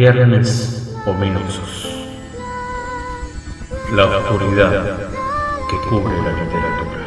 Viernes ominosos. La oscuridad que cubre la literatura.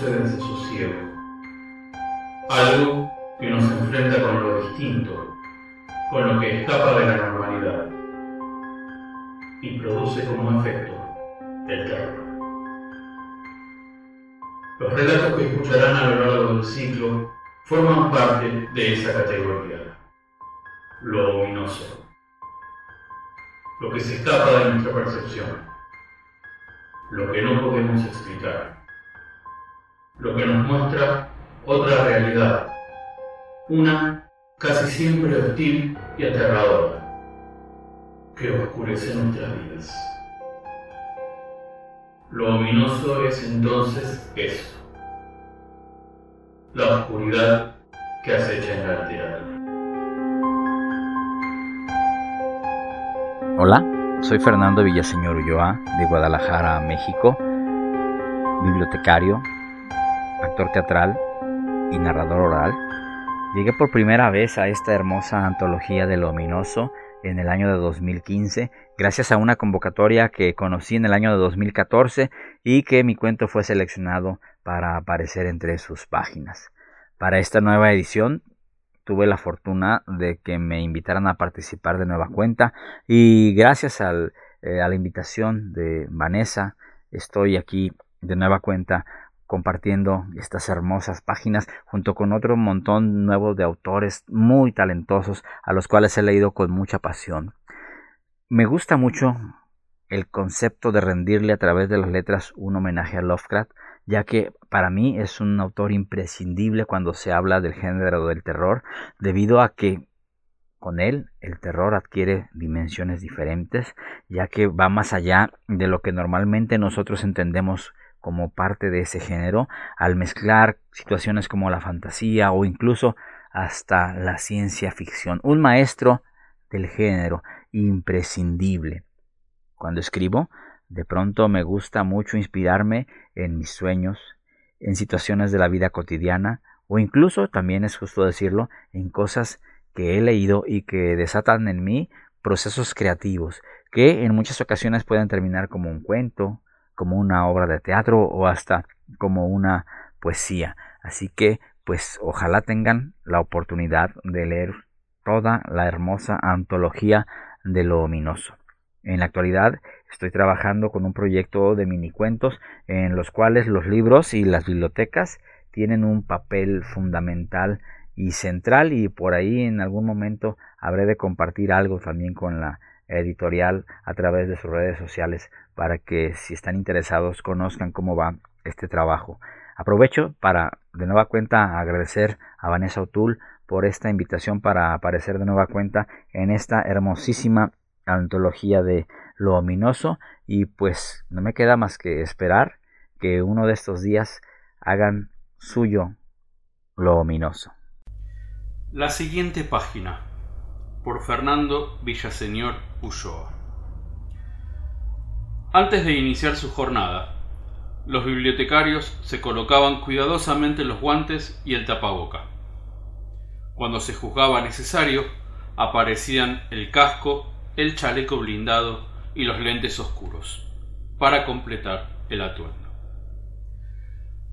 Que en la. Hola, soy Fernando Villaseñor Ulloa de Guadalajara, México, bibliotecario, actor teatral y narrador oral. Llegué por primera vez a esta hermosa antología de lo ominoso en el año de 2015, gracias a una convocatoria que conocí en el año de 2014 y que mi cuento fue seleccionado para aparecer entre sus páginas. Para esta nueva edición tuve la fortuna de que me invitaran a participar de nueva cuenta y gracias eh, a la invitación de Vanessa estoy aquí de nueva cuenta compartiendo estas hermosas páginas junto con otro montón nuevo de autores muy talentosos a los cuales he leído con mucha pasión. Me gusta mucho el concepto de rendirle a través de las letras un homenaje a Lovecraft ya que para mí es un autor imprescindible cuando se habla del género del terror, debido a que con él el terror adquiere dimensiones diferentes, ya que va más allá de lo que normalmente nosotros entendemos como parte de ese género, al mezclar situaciones como la fantasía o incluso hasta la ciencia ficción. Un maestro del género imprescindible. Cuando escribo, de pronto me gusta mucho inspirarme en mis sueños, en situaciones de la vida cotidiana o incluso, también es justo decirlo, en cosas que he leído y que desatan en mí procesos creativos que en muchas ocasiones pueden terminar como un cuento, como una obra de teatro o hasta como una poesía. Así que, pues ojalá tengan la oportunidad de leer toda la hermosa antología de lo ominoso. En la actualidad estoy trabajando con un proyecto de minicuentos en los cuales los libros y las bibliotecas tienen un papel fundamental y central y por ahí en algún momento habré de compartir algo también con la editorial a través de sus redes sociales para que si están interesados conozcan cómo va este trabajo. Aprovecho para de nueva cuenta agradecer a Vanessa O'Toole por esta invitación para aparecer de nueva cuenta en esta hermosísima antología de lo ominoso y pues no me queda más que esperar que uno de estos días hagan suyo lo ominoso. La siguiente página por Fernando Villaseñor Ulloa. Antes de iniciar su jornada, los bibliotecarios se colocaban cuidadosamente los guantes y el tapaboca. Cuando se juzgaba necesario, aparecían el casco el chaleco blindado y los lentes oscuros, para completar el atuendo.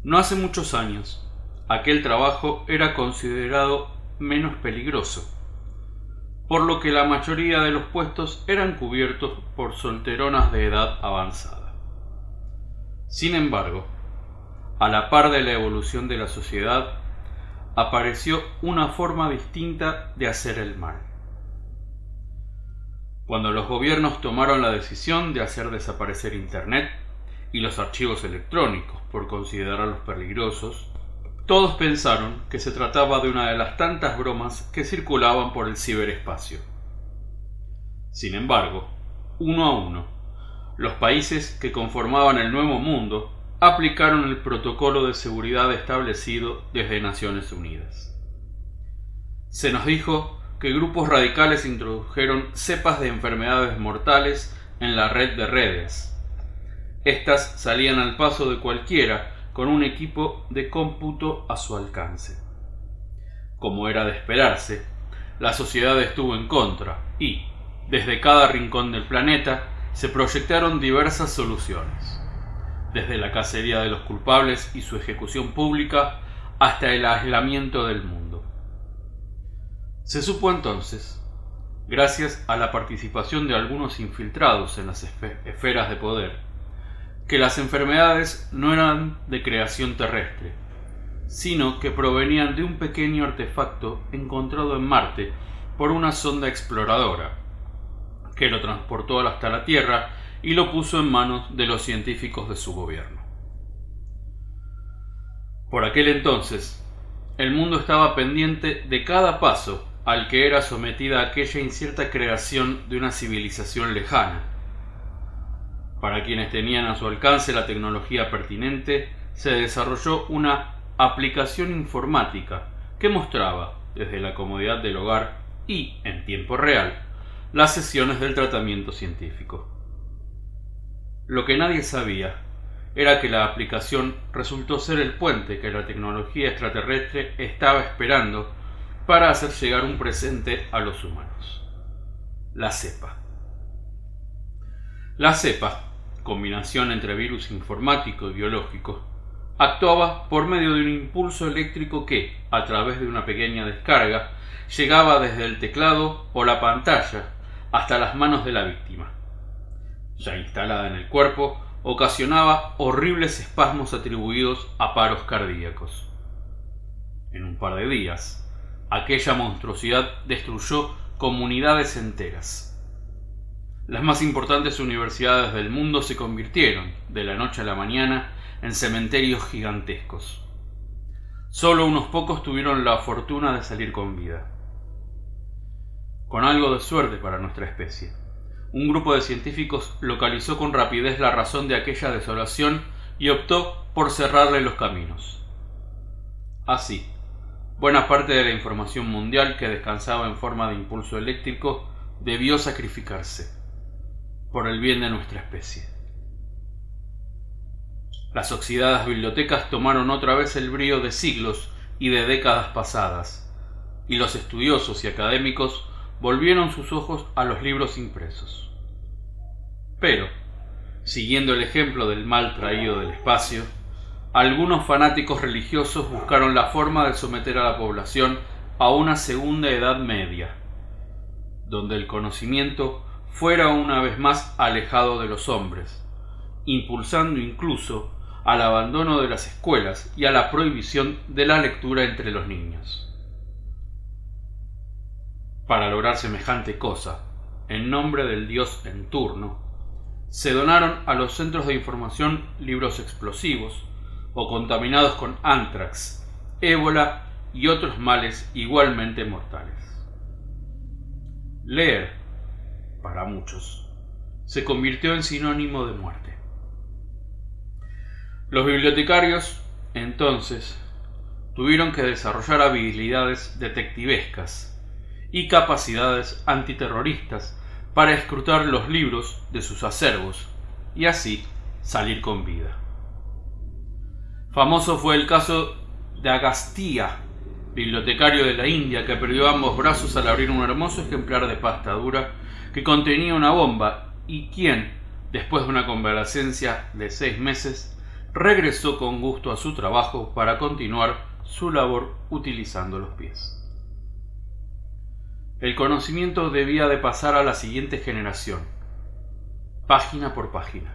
No hace muchos años, aquel trabajo era considerado menos peligroso, por lo que la mayoría de los puestos eran cubiertos por solteronas de edad avanzada. Sin embargo, a la par de la evolución de la sociedad, apareció una forma distinta de hacer el mal. Cuando los gobiernos tomaron la decisión de hacer desaparecer Internet y los archivos electrónicos por considerarlos peligrosos, todos pensaron que se trataba de una de las tantas bromas que circulaban por el ciberespacio. Sin embargo, uno a uno, los países que conformaban el Nuevo Mundo aplicaron el protocolo de seguridad establecido desde Naciones Unidas. Se nos dijo que grupos radicales introdujeron cepas de enfermedades mortales en la red de redes. Estas salían al paso de cualquiera con un equipo de cómputo a su alcance. Como era de esperarse, la sociedad estuvo en contra y, desde cada rincón del planeta, se proyectaron diversas soluciones, desde la cacería de los culpables y su ejecución pública hasta el aislamiento del mundo. Se supo entonces, gracias a la participación de algunos infiltrados en las esferas de poder, que las enfermedades no eran de creación terrestre, sino que provenían de un pequeño artefacto encontrado en Marte por una sonda exploradora, que lo transportó hasta la Tierra y lo puso en manos de los científicos de su gobierno. Por aquel entonces, el mundo estaba pendiente de cada paso al que era sometida aquella incierta creación de una civilización lejana. Para quienes tenían a su alcance la tecnología pertinente, se desarrolló una aplicación informática que mostraba, desde la comodidad del hogar y en tiempo real, las sesiones del tratamiento científico. Lo que nadie sabía era que la aplicación resultó ser el puente que la tecnología extraterrestre estaba esperando para hacer llegar un presente a los humanos. La cepa. La cepa, combinación entre virus informático y biológico, actuaba por medio de un impulso eléctrico que, a través de una pequeña descarga, llegaba desde el teclado o la pantalla hasta las manos de la víctima. Ya instalada en el cuerpo, ocasionaba horribles espasmos atribuidos a paros cardíacos. En un par de días, aquella monstruosidad destruyó comunidades enteras. Las más importantes universidades del mundo se convirtieron, de la noche a la mañana, en cementerios gigantescos. Solo unos pocos tuvieron la fortuna de salir con vida. Con algo de suerte para nuestra especie, un grupo de científicos localizó con rapidez la razón de aquella desolación y optó por cerrarle los caminos. Así, Buena parte de la información mundial que descansaba en forma de impulso eléctrico debió sacrificarse por el bien de nuestra especie. Las oxidadas bibliotecas tomaron otra vez el brío de siglos y de décadas pasadas, y los estudiosos y académicos volvieron sus ojos a los libros impresos. Pero, siguiendo el ejemplo del mal traído del espacio, algunos fanáticos religiosos buscaron la forma de someter a la población a una segunda edad media, donde el conocimiento fuera una vez más alejado de los hombres, impulsando incluso al abandono de las escuelas y a la prohibición de la lectura entre los niños. Para lograr semejante cosa, en nombre del dios en turno, se donaron a los centros de información libros explosivos, o contaminados con antrax, ébola y otros males igualmente mortales. Leer, para muchos, se convirtió en sinónimo de muerte. Los bibliotecarios, entonces, tuvieron que desarrollar habilidades detectivescas y capacidades antiterroristas para escrutar los libros de sus acervos y así salir con vida. Famoso fue el caso de Agastía, bibliotecario de la India, que perdió ambos brazos al abrir un hermoso ejemplar de pasta dura que contenía una bomba y quien, después de una convalecencia de seis meses, regresó con gusto a su trabajo para continuar su labor utilizando los pies. El conocimiento debía de pasar a la siguiente generación, página por página.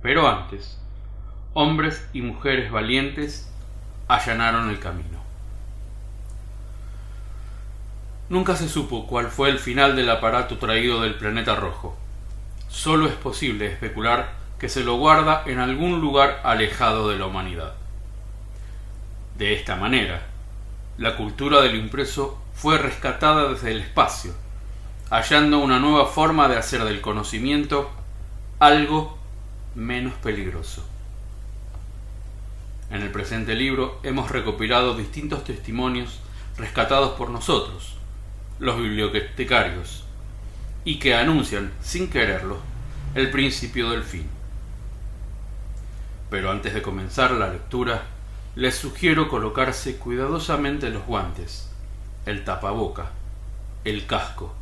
Pero antes, hombres y mujeres valientes allanaron el camino. Nunca se supo cuál fue el final del aparato traído del planeta rojo. Solo es posible especular que se lo guarda en algún lugar alejado de la humanidad. De esta manera, la cultura del impreso fue rescatada desde el espacio, hallando una nueva forma de hacer del conocimiento algo menos peligroso. En el presente libro hemos recopilado distintos testimonios rescatados por nosotros, los bibliotecarios, y que anuncian, sin quererlo, el principio del fin. Pero antes de comenzar la lectura, les sugiero colocarse cuidadosamente los guantes, el tapaboca, el casco,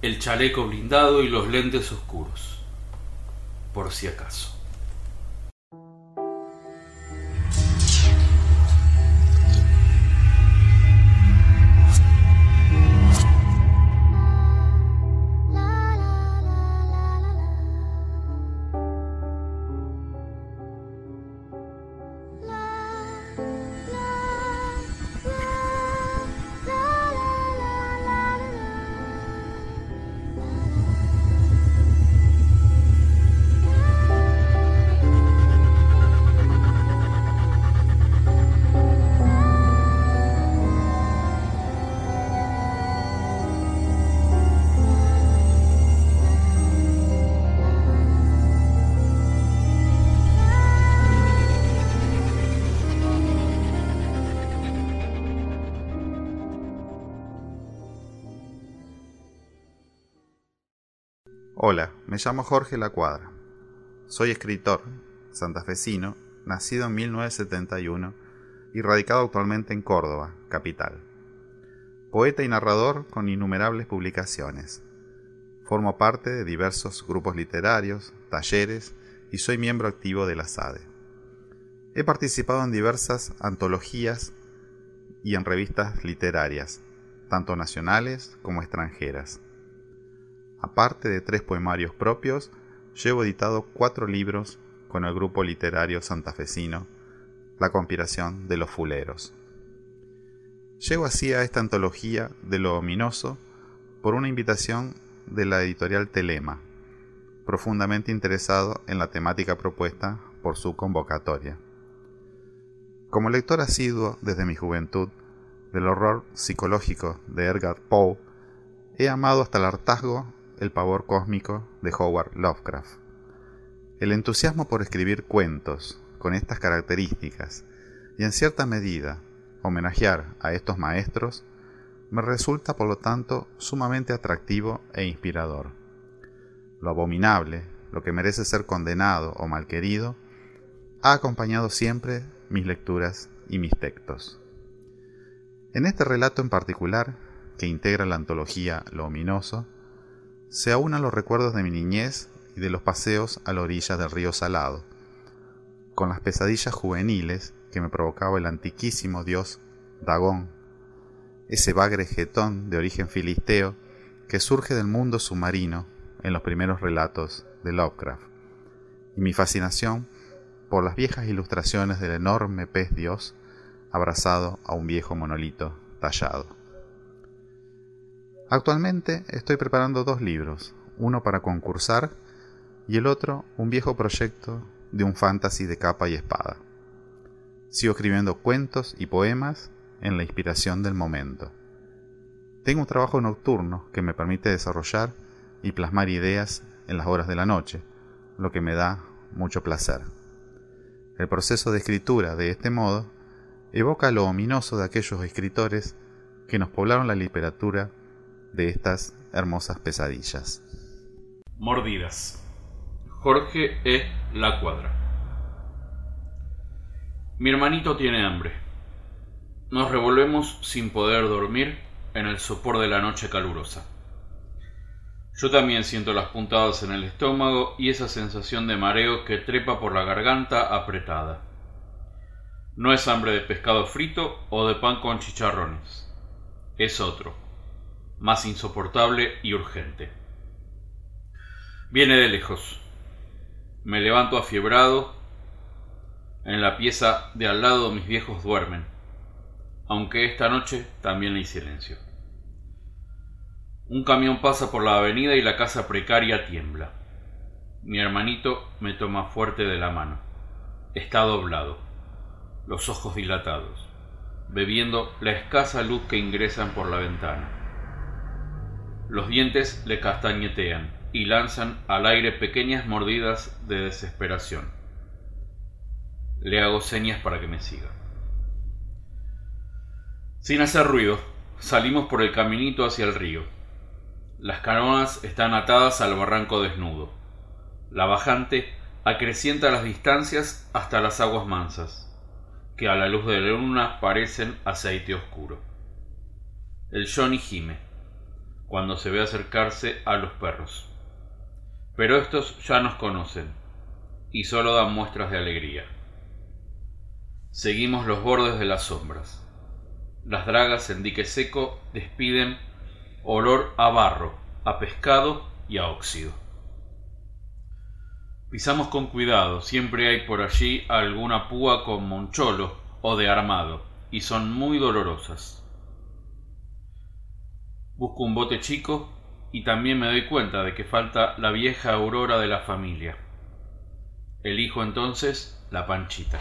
el chaleco blindado y los lentes oscuros, por si acaso. Me llamo Jorge La Cuadra. Soy escritor, santafesino, nacido en 1971 y radicado actualmente en Córdoba, capital. Poeta y narrador con innumerables publicaciones. Formo parte de diversos grupos literarios, talleres y soy miembro activo de la SADE. He participado en diversas antologías y en revistas literarias, tanto nacionales como extranjeras Aparte de tres poemarios propios, llevo editado cuatro libros con el grupo literario santafesino, La conspiración de los fuleros. Llego así a esta antología de lo ominoso por una invitación de la editorial Telema, profundamente interesado en la temática propuesta por su convocatoria. Como lector asiduo desde mi juventud del horror psicológico de Edgar Poe, he amado hasta el hartazgo el pavor cósmico de Howard Lovecraft. El entusiasmo por escribir cuentos con estas características y en cierta medida homenajear a estos maestros me resulta por lo tanto sumamente atractivo e inspirador. Lo abominable, lo que merece ser condenado o malquerido, ha acompañado siempre mis lecturas y mis textos. En este relato en particular, que integra la antología Lo ominoso, se aunan los recuerdos de mi niñez y de los paseos a la orilla del río Salado, con las pesadillas juveniles que me provocaba el antiquísimo dios Dagón, ese bagre jetón de origen filisteo que surge del mundo submarino en los primeros relatos de Lovecraft, y mi fascinación por las viejas ilustraciones del enorme pez dios abrazado a un viejo monolito tallado. Actualmente estoy preparando dos libros, uno para concursar y el otro un viejo proyecto de un fantasy de capa y espada. Sigo escribiendo cuentos y poemas en la inspiración del momento. Tengo un trabajo nocturno que me permite desarrollar y plasmar ideas en las horas de la noche, lo que me da mucho placer. El proceso de escritura de este modo evoca lo ominoso de aquellos escritores que nos poblaron la literatura de estas hermosas pesadillas. Mordidas. Jorge E. La Cuadra. Mi hermanito tiene hambre. Nos revolvemos sin poder dormir en el sopor de la noche calurosa. Yo también siento las puntadas en el estómago y esa sensación de mareo que trepa por la garganta apretada. No es hambre de pescado frito o de pan con chicharrones. Es otro más insoportable y urgente. Viene de lejos. Me levanto afiebrado En la pieza de al lado mis viejos duermen, aunque esta noche también hay silencio. Un camión pasa por la avenida y la casa precaria tiembla. Mi hermanito me toma fuerte de la mano. Está doblado, los ojos dilatados, bebiendo la escasa luz que ingresan por la ventana. Los dientes le castañetean y lanzan al aire pequeñas mordidas de desesperación. Le hago señas para que me siga. Sin hacer ruido, salimos por el caminito hacia el río. Las canoas están atadas al barranco desnudo. La bajante acrecienta las distancias hasta las aguas mansas, que a la luz de la luna parecen aceite oscuro. El Johnny gime cuando se ve acercarse a los perros. Pero estos ya nos conocen y solo dan muestras de alegría. Seguimos los bordes de las sombras. Las dragas en dique seco despiden olor a barro, a pescado y a óxido. Pisamos con cuidado, siempre hay por allí alguna púa con moncholo o de armado, y son muy dolorosas. Busco un bote chico y también me doy cuenta de que falta la vieja aurora de la familia. Elijo entonces la panchita.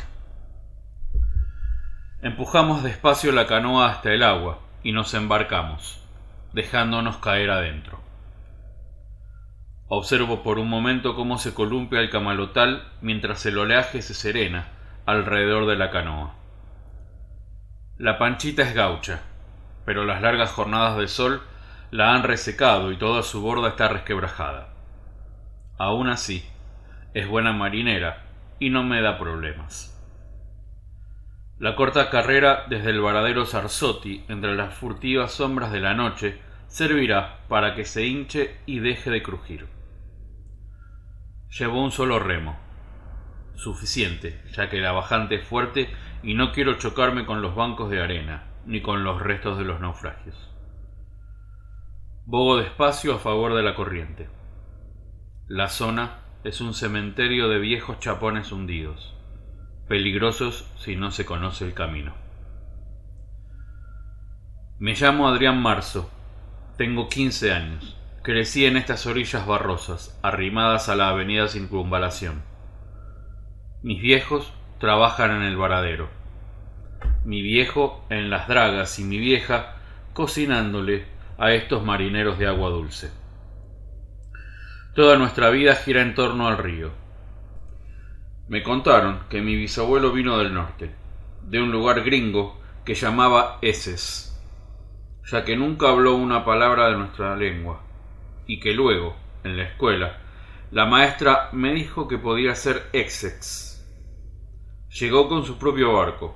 Empujamos despacio la canoa hasta el agua y nos embarcamos dejándonos caer adentro. Observo por un momento cómo se columpia el camalotal mientras el oleaje se serena alrededor de la canoa. La panchita es gaucha, pero las largas jornadas de sol la han resecado y toda su borda está resquebrajada. Aún así, es buena marinera y no me da problemas. La corta carrera desde el varadero Sarzotti entre las furtivas sombras de la noche servirá para que se hinche y deje de crujir. Llevo un solo remo. Suficiente, ya que la bajante es fuerte y no quiero chocarme con los bancos de arena, ni con los restos de los naufragios. Bogo despacio a favor de la corriente. La zona es un cementerio de viejos chapones hundidos peligrosos si no se conoce el camino. Me llamo Adrián Marzo, tengo 15 años, crecí en estas orillas barrosas, arrimadas a la avenida Circunvalación. Mis viejos trabajan en el varadero, mi viejo en las dragas y mi vieja cocinándole a estos marineros de agua dulce. Toda nuestra vida gira en torno al río. Me contaron que mi bisabuelo vino del norte, de un lugar gringo que llamaba Eses, ya que nunca habló una palabra de nuestra lengua, y que luego, en la escuela, la maestra me dijo que podía ser Essex. Llegó con su propio barco,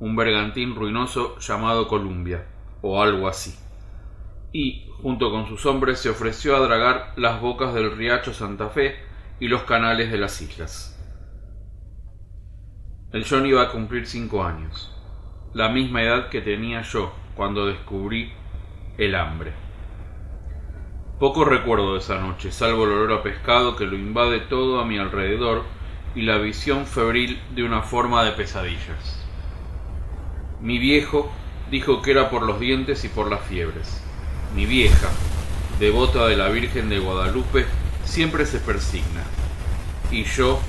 un bergantín ruinoso llamado Columbia, o algo así, y, junto con sus hombres, se ofreció a dragar las bocas del riacho Santa Fe y los canales de las islas. El John iba a cumplir cinco años, la misma edad que tenía yo cuando descubrí el hambre. Poco recuerdo de esa noche, salvo el olor a pescado que lo invade todo a mi alrededor y la visión febril de una forma de pesadillas. Mi viejo dijo que era por los dientes y por las fiebres. Mi vieja, devota de la Virgen de Guadalupe, siempre se persigna. Y yo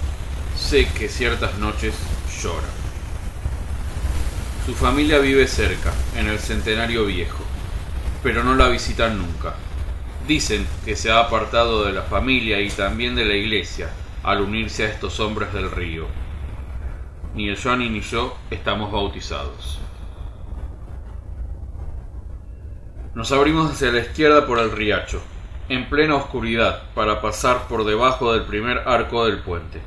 sé que ciertas noches llora. Su familia vive cerca, en el centenario viejo, pero no la visitan nunca. Dicen que se ha apartado de la familia y también de la iglesia al unirse a estos hombres del río. Ni el Johnny ni yo estamos bautizados. Nos abrimos hacia la izquierda por el riacho, en plena oscuridad, para pasar por debajo del primer arco del puente.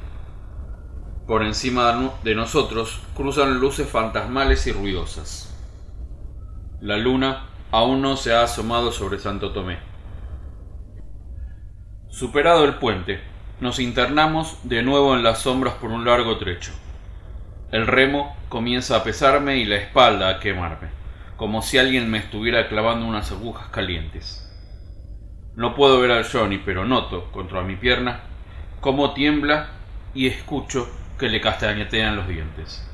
Por encima de nosotros cruzan luces fantasmales y ruidosas. La luna aún no se ha asomado sobre Santo Tomé. Superado el puente, nos internamos de nuevo en las sombras por un largo trecho. El remo comienza a pesarme y la espalda a quemarme, como si alguien me estuviera clavando unas agujas calientes. No puedo ver al Johnny, pero noto, contra mi pierna, cómo tiembla y escucho que le castañetean los dientes.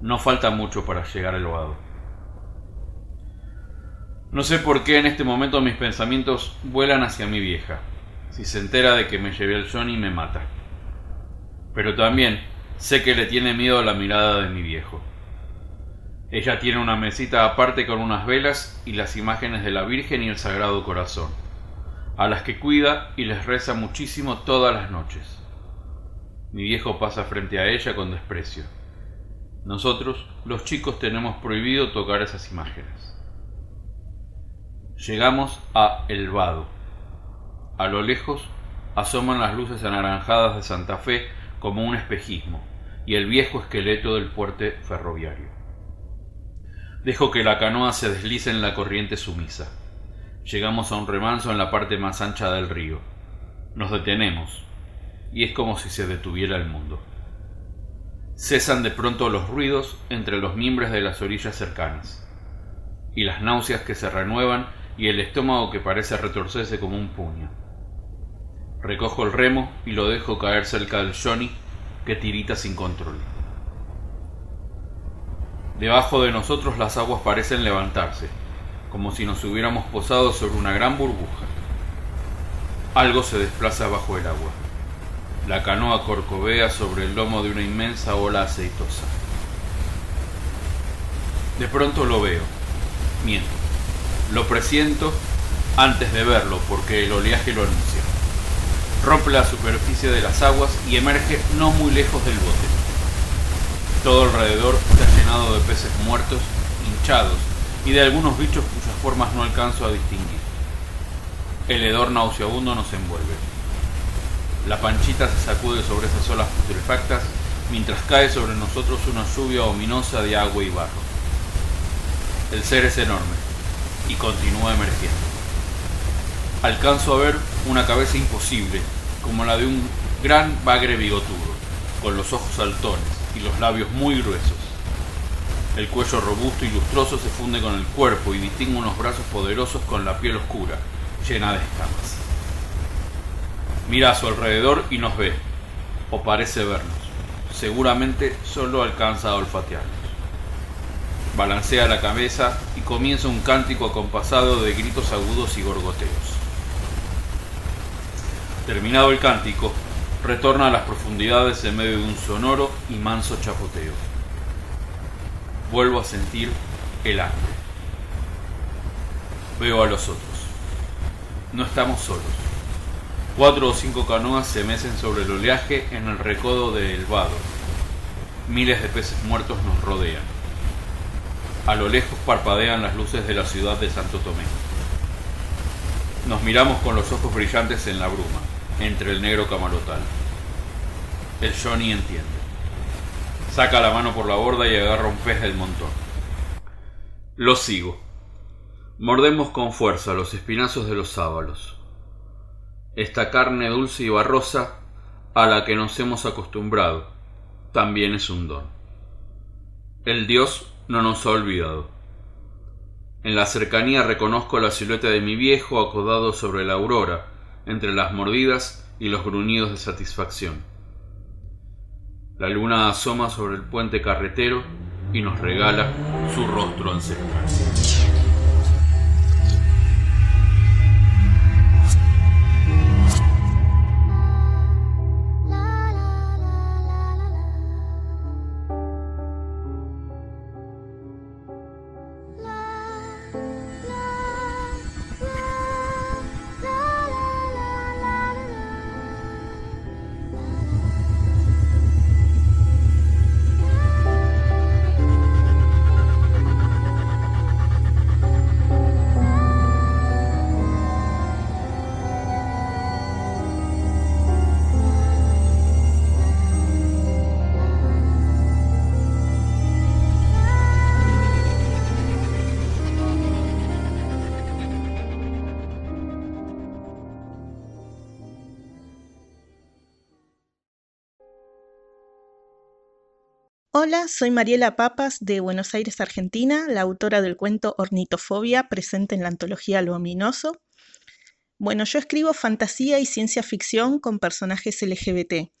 No falta mucho para llegar al vado. No sé por qué en este momento mis pensamientos vuelan hacia mi vieja. Si se entera de que me llevé al Johnny me mata. Pero también sé que le tiene miedo la mirada de mi viejo. Ella tiene una mesita aparte con unas velas y las imágenes de la Virgen y el Sagrado Corazón, a las que cuida y les reza muchísimo todas las noches. Mi viejo pasa frente a ella con desprecio. Nosotros, los chicos, tenemos prohibido tocar esas imágenes. Llegamos a El Vado. A lo lejos asoman las luces anaranjadas de Santa Fe como un espejismo y el viejo esqueleto del puente ferroviario. Dejo que la canoa se deslice en la corriente sumisa. Llegamos a un remanso en la parte más ancha del río. Nos detenemos, y es como si se detuviera el mundo. Cesan de pronto los ruidos entre los mimbres de las orillas cercanas, y las náuseas que se renuevan y el estómago que parece retorcerse como un puño. Recojo el remo y lo dejo caer cerca del Johnny que tirita sin control. Debajo de nosotros las aguas parecen levantarse, como si nos hubiéramos posado sobre una gran burbuja. Algo se desplaza bajo el agua. La canoa corcovea sobre el lomo de una inmensa ola aceitosa. De pronto lo veo. Miento. Lo presiento antes de verlo porque el oleaje lo anuncia. Rompe la superficie de las aguas y emerge no muy lejos del bote. Todo alrededor está llenado de peces muertos, hinchados y de algunos bichos cuyas formas no alcanzo a distinguir. El hedor nauseabundo nos envuelve. La panchita se sacude sobre esas olas putrefactas mientras cae sobre nosotros una lluvia ominosa de agua y barro. El ser es enorme y continúa emergiendo. Alcanzo a ver una cabeza imposible, como la de un gran bagre bigotudo, con los ojos saltones, y los labios muy gruesos. El cuello robusto y lustroso se funde con el cuerpo y distingue unos brazos poderosos con la piel oscura, llena de escamas. Mira a su alrededor y nos ve, o parece vernos. Seguramente solo alcanza a olfatearnos. Balancea la cabeza y comienza un cántico acompasado de gritos agudos y gorgoteos. Terminado el cántico, retorna a las profundidades en medio de un sonoro y manso chapoteo. Vuelvo a sentir el hambre. Veo a los otros. No estamos solos. Cuatro o cinco canoas se mecen sobre el oleaje en el recodo de El Vado. Miles de peces muertos nos rodean. A lo lejos parpadean las luces de la ciudad de Santo Tomé. Nos miramos con los ojos brillantes en la bruma entre el negro camarotal. El Johnny entiende. Saca la mano por la borda y agarra un pez del montón. Lo sigo. Mordemos con fuerza los espinazos de los sábalos. Esta carne dulce y barrosa a la que nos hemos acostumbrado también es un don. El Dios no nos ha olvidado. En la cercanía reconozco la silueta de mi viejo acodado sobre la aurora, entre las mordidas y los gruñidos de satisfacción. La luna asoma sobre el puente carretero y nos regala su rostro ancestral. Hola, soy Mariela Papas de Buenos Aires, Argentina, la autora del cuento Ornitofobia, presente en la antología Lo. Bueno, yo escribo fantasía y ciencia ficción con personajes LGBT.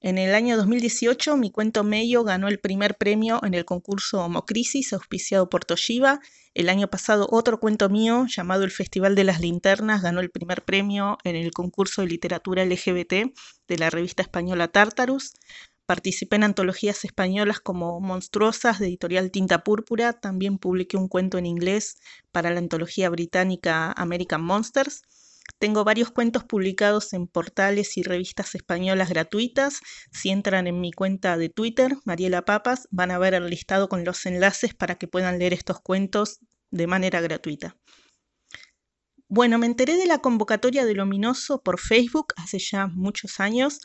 En el año 2018, mi cuento Meyo ganó el primer premio en el concurso Homocrisis, auspiciado por Toshiba. El año pasado, otro cuento mío, llamado El Festival de las Linternas, ganó el primer premio en el concurso de literatura LGBT de la revista española Tartarus. Participé en antologías españolas como Monstruosas de editorial Tinta Púrpura. También publiqué un cuento en inglés para la antología británica American Monsters. Tengo varios cuentos publicados en portales y revistas españolas gratuitas. Si entran en mi cuenta de Twitter, Mariela Papas, van a ver el listado con los enlaces para que puedan leer estos cuentos de manera gratuita. Bueno, me enteré de la convocatoria del Ominoso por Facebook hace ya muchos años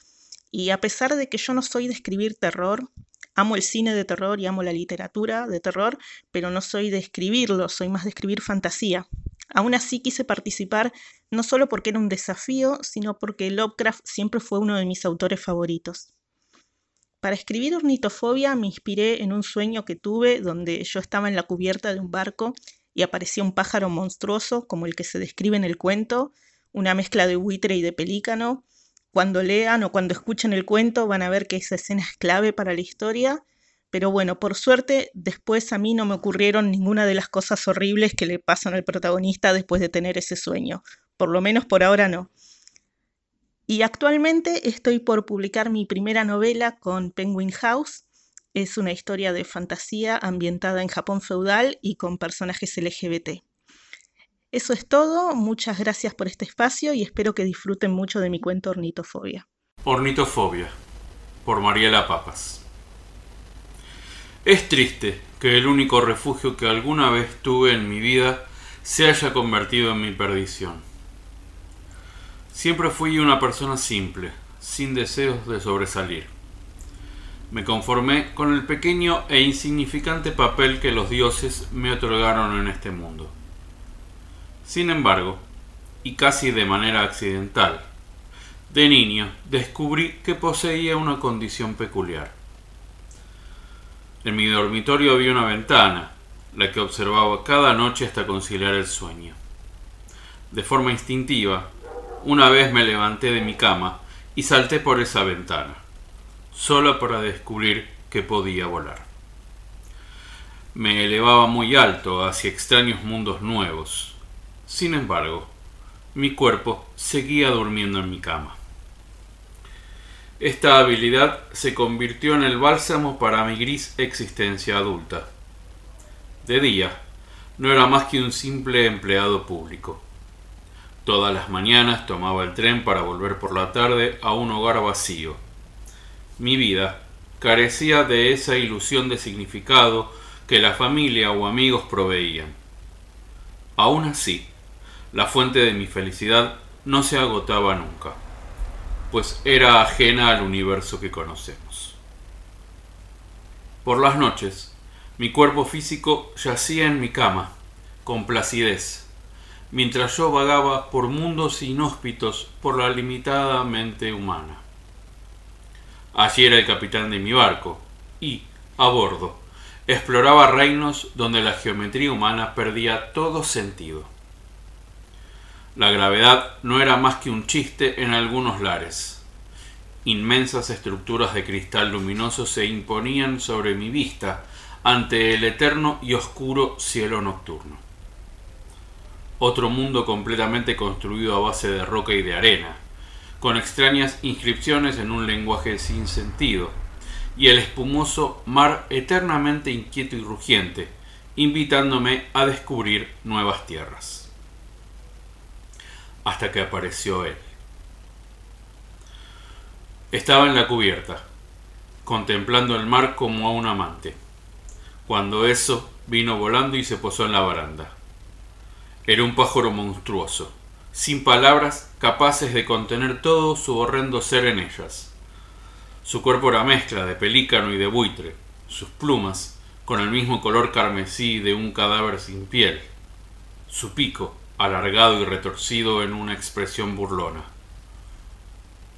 y a pesar de que yo no soy de escribir terror, amo el cine de terror y amo la literatura de terror, pero no soy de escribirlo, soy más de escribir fantasía. Aún así quise participar no solo porque era un desafío, sino porque Lovecraft siempre fue uno de mis autores favoritos. Para escribir Ornitofobia me inspiré en un sueño que tuve donde yo estaba en la cubierta de un barco y aparecía un pájaro monstruoso como el que se describe en el cuento, una mezcla de buitre y de pelícano. Cuando lean o cuando escuchen el cuento van a ver que esa escena es clave para la historia pero bueno, por suerte, después a mí no me ocurrieron ninguna de las cosas horribles que le pasan al protagonista después de tener ese sueño. Por lo menos por ahora no. Y actualmente estoy por publicar mi primera novela con Penguin House. Es una historia de fantasía ambientada en Japón feudal y con personajes LGBT. Eso es todo, muchas gracias por este espacio y espero que disfruten mucho de mi cuento Ornitofobia. Ornitofobia, por Mariela Papas. Es triste que el único refugio que alguna vez tuve en mi vida se haya convertido en mi perdición. Siempre fui una persona simple, sin deseos de sobresalir. Me conformé con el pequeño e insignificante papel que los dioses me otorgaron en este mundo. Sin embargo, y casi de manera accidental, de niño descubrí que poseía una condición peculiar en mi dormitorio había una ventana, la que observaba cada noche hasta conciliar el sueño. De forma instintiva, una vez me levanté de mi cama y salté por esa ventana, solo para descubrir que podía volar. Me elevaba muy alto hacia extraños mundos nuevos. Sin embargo, mi cuerpo seguía durmiendo en mi cama. Esta habilidad se convirtió en el bálsamo para mi gris existencia adulta. De día, no era más que un simple empleado público. Todas las mañanas tomaba el tren para volver por la tarde a un hogar vacío. Mi vida carecía de esa ilusión de significado que la familia o amigos proveían. Aún así, la fuente de mi felicidad no se agotaba nunca pues era ajena al universo que conocemos. Por las noches, mi cuerpo físico yacía en mi cama, con placidez, mientras yo vagaba por mundos inhóspitos por la limitada mente humana. Allí era el capitán de mi barco, y, a bordo, exploraba reinos donde la geometría humana perdía todo sentido. La gravedad no era más que un chiste en algunos lares. Inmensas estructuras de cristal luminoso se imponían sobre mi vista ante el eterno y oscuro cielo nocturno. Otro mundo completamente construido a base de roca y de arena, con extrañas inscripciones en un lenguaje sin sentido, y el espumoso mar eternamente inquieto y rugiente, invitándome a descubrir nuevas tierras hasta que apareció él. Estaba en la cubierta, contemplando el mar como a un amante, cuando eso vino volando y se posó en la baranda. Era un pájaro monstruoso, sin palabras capaces de contener todo su horrendo ser en ellas. Su cuerpo era mezcla de pelícano y de buitre, sus plumas con el mismo color carmesí de un cadáver sin piel, su pico alargado y retorcido en una expresión burlona.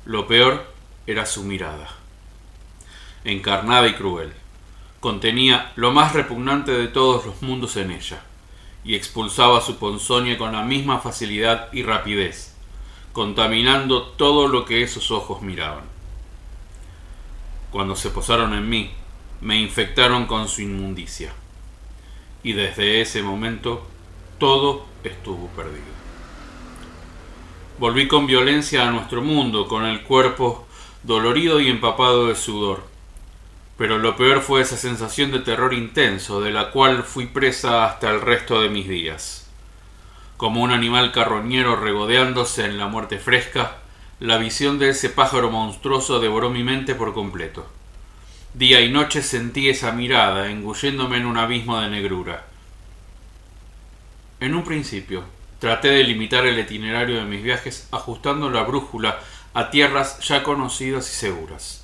Lo peor era su mirada, encarnada y cruel. Contenía lo más repugnante de todos los mundos en ella, y expulsaba su ponzoña con la misma facilidad y rapidez, contaminando todo lo que esos ojos miraban. cuando se posaron en mí, me infectaron con su inmundicia. Y desde ese momento todo estuvo perdido. Volví con violencia a nuestro mundo, con el cuerpo dolorido y empapado de sudor. Pero lo peor fue esa sensación de terror intenso, de la cual fui presa hasta el resto de mis días. Como un animal carroñero regodeándose en la muerte fresca, la visión de ese pájaro monstruoso devoró mi mente por completo. Día y noche sentí esa mirada, engulléndome en un abismo de negrura. En un principio, traté de limitar el itinerario de mis viajes ajustando la brújula a tierras ya conocidas y seguras.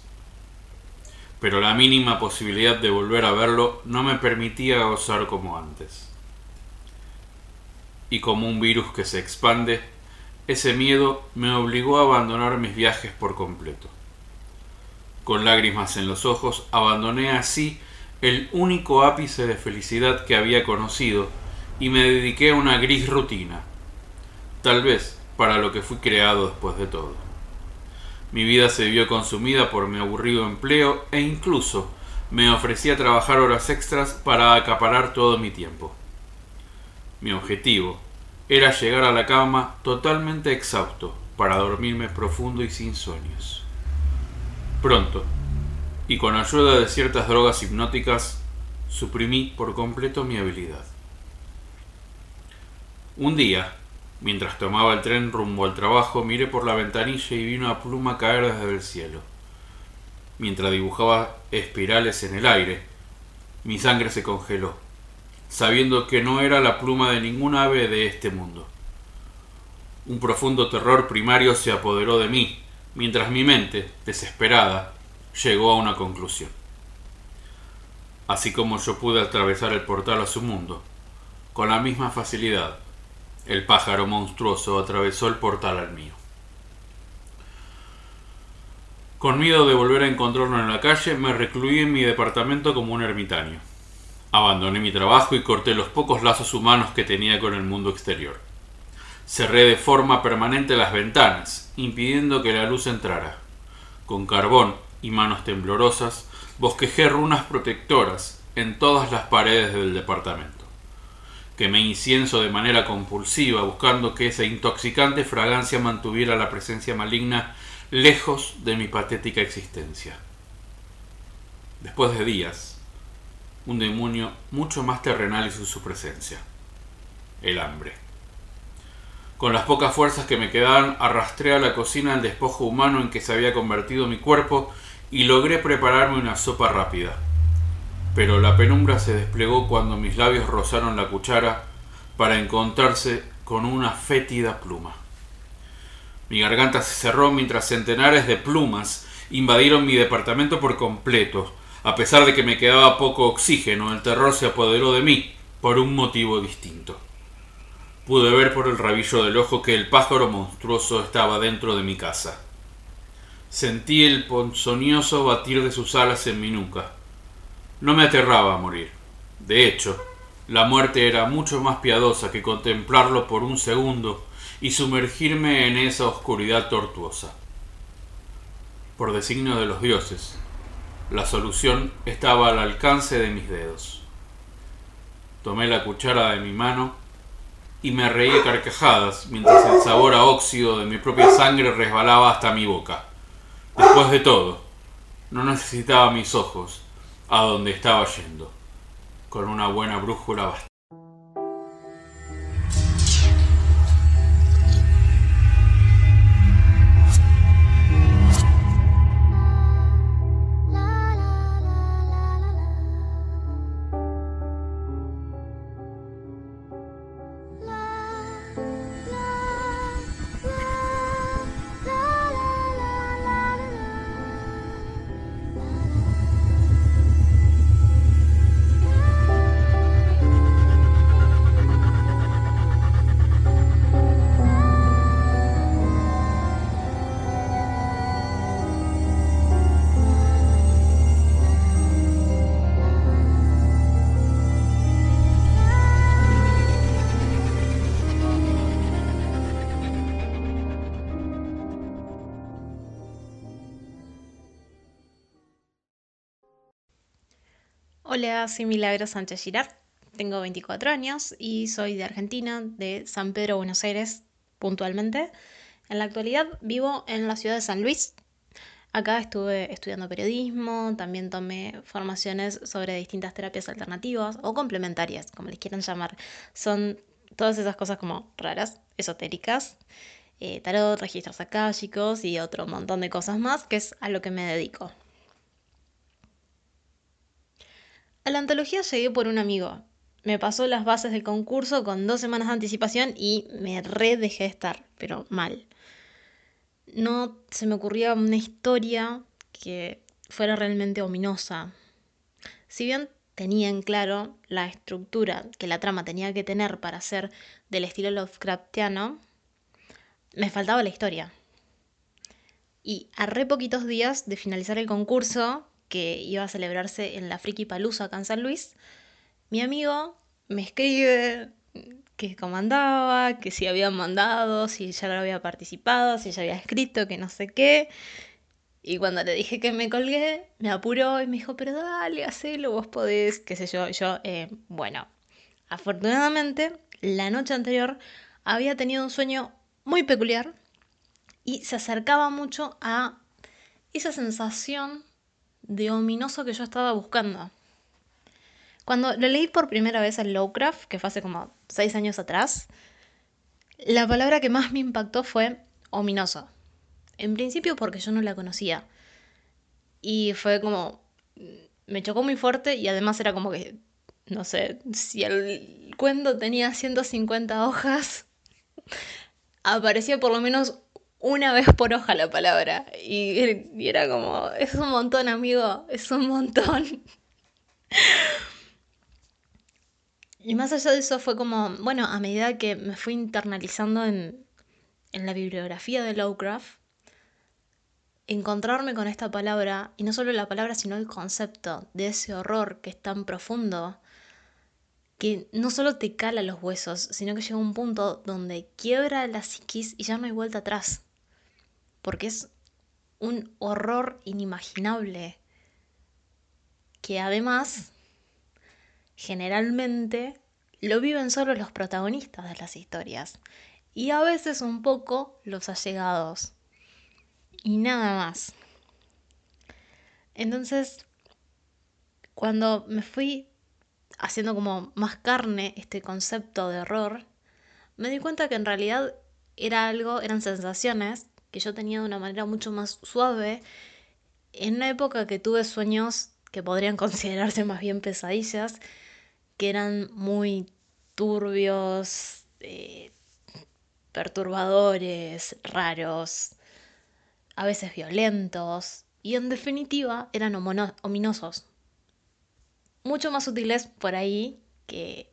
Pero la mínima posibilidad de volver a verlo no me permitía gozar como antes. Y como un virus que se expande, ese miedo me obligó a abandonar mis viajes por completo. Con lágrimas en los ojos, abandoné así el único ápice de felicidad que había conocido y me dediqué a una gris rutina, tal vez para lo que fui creado después de todo. Mi vida se vio consumida por mi aburrido empleo e incluso me ofrecía trabajar horas extras para acaparar todo mi tiempo. Mi objetivo era llegar a la cama totalmente exhausto para dormirme profundo y sin sueños. Pronto, y con ayuda de ciertas drogas hipnóticas, suprimí por completo mi habilidad. Un día, mientras tomaba el tren rumbo al trabajo, miré por la ventanilla y vi una pluma caer desde el cielo. Mientras dibujaba espirales en el aire, mi sangre se congeló sabiendo que no era la pluma de ningún ave de este mundo. Un profundo terror primario se apoderó de mí, mientras mi mente, desesperada, llegó a una conclusión. Así como yo pude atravesar el portal a su mundo, con la misma facilidad, el pájaro monstruoso atravesó el portal al mío. Con miedo de volver a encontrarlo en la calle, me recluí en mi departamento como un ermitaño. Abandoné mi trabajo y corté los pocos lazos humanos que tenía con el mundo exterior. Cerré de forma permanente las ventanas, impidiendo que la luz entrara. Con carbón y manos temblorosas, bosquejé runas protectoras en todas las paredes del departamento. Quemé incienso de manera compulsiva, buscando que esa intoxicante fragancia mantuviera la presencia maligna lejos de mi patética existencia. Después de días, un demonio mucho más terrenal hizo su presencia, el hambre. Con las pocas fuerzas que me quedaban, arrastré a la cocina el despojo humano en que se había convertido mi cuerpo y logré prepararme una sopa rápida. Pero la penumbra se desplegó cuando mis labios rozaron la cuchara para encontrarse con una fétida pluma. Mi garganta se cerró mientras centenares de plumas invadieron mi departamento por completo, a pesar de que me quedaba poco oxígeno, el terror se apoderó de mí por un motivo distinto. Pude ver por el rabillo del ojo que el pájaro monstruoso estaba dentro de mi casa. Sentí el ponzoñoso batir de sus alas en mi nuca. No me aterraba a morir. De hecho, la muerte era mucho más piadosa que contemplarlo por un segundo y sumergirme en esa oscuridad tortuosa. Por designio de los dioses, la solución estaba al alcance de mis dedos. Tomé la cuchara de mi mano y me reí a carcajadas mientras el sabor a óxido de mi propia sangre resbalaba hasta mi boca. Después de todo, no necesitaba mis ojos a donde estaba yendo. Con una buena brújula bastante. Hola, soy Milagro Sánchez Girard, tengo 24 años y soy de Argentina, de San Pedro, Buenos Aires, puntualmente. En la actualidad vivo en la ciudad de San Luis. Acá estuve estudiando periodismo, también tomé formaciones sobre distintas terapias alternativas o complementarias, como les quieran llamar. Son todas esas cosas como raras, esotéricas, eh, tarot, registros akáshicos y otro montón de cosas más, que es a lo que me dedico. A la antología llegué por un amigo. Me pasó las bases del concurso con dos semanas de anticipación y me re dejé estar, pero mal. No se me ocurría una historia que fuera realmente ominosa. Si bien tenía en claro la estructura que la trama tenía que tener para ser del estilo Lovecraftiano, me faltaba la historia. Y a re poquitos días de finalizar el concurso, que iba a celebrarse en la Friki Palusa acá en San Luis, mi amigo me escribe que comandaba, que si había mandado, si ya lo había participado, si ya había escrito, que no sé qué. Y cuando le dije que me colgué, me apuró y me dijo, pero dale, hacelo, vos podés, qué sé yo. yo, eh, bueno, afortunadamente, la noche anterior había tenido un sueño muy peculiar y se acercaba mucho a esa sensación de ominoso que yo estaba buscando. Cuando lo leí por primera vez en Lovecraft, que fue hace como seis años atrás, la palabra que más me impactó fue ominoso. En principio porque yo no la conocía. Y fue como... Me chocó muy fuerte y además era como que... No sé, si el cuento tenía 150 hojas, aparecía por lo menos una vez por hoja la palabra. Y, era como, es un montón, amigo, es un montón. Y más allá de eso fue como, bueno, a medida que me fui internalizando en, en la bibliografía de Lovecraft, encontrarme con esta palabra, y no solo la palabra, sino el concepto de ese horror que es tan profundo, que no solo te cala los huesos, sino que llega un punto donde quiebra la psiquis y ya no hay vuelta atrás porque es un horror inimaginable que además generalmente lo viven solo los protagonistas de las historias y a veces un poco los allegados y nada más. Entonces, cuando me fui haciendo como más carne este concepto de horror, me di cuenta que en realidad era algo, eran sensaciones que yo tenía de una manera mucho más suave, en una época que tuve sueños que podrían considerarse más bien pesadillas, que eran muy turbios, eh, perturbadores, raros, a veces violentos, y en definitiva eran ominosos. Mucho más útiles por ahí que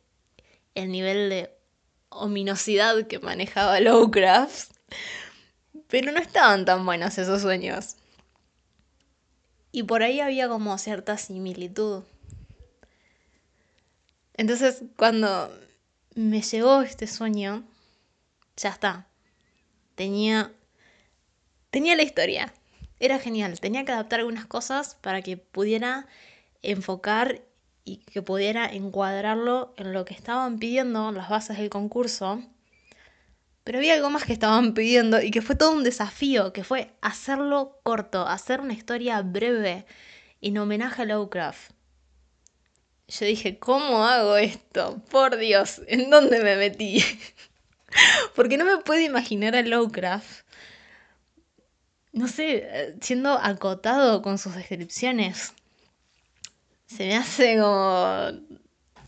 el nivel de ominosidad que manejaba Lovecraft pero no estaban tan buenos esos sueños. Y por ahí había como cierta similitud. Entonces, cuando me llegó este sueño, ya está. Tenía tenía la historia. Era genial. Tenía que adaptar algunas cosas para que pudiera enfocar y que pudiera encuadrarlo en lo que estaban pidiendo las bases del concurso pero había algo más que estaban pidiendo y que fue todo un desafío, que fue hacerlo corto, hacer una historia breve en homenaje a Lovecraft. Yo dije, ¿cómo hago esto? Por Dios, ¿en dónde me metí? Porque no me puedo imaginar a Lovecraft, no sé, siendo acotado con sus descripciones. Se me hace como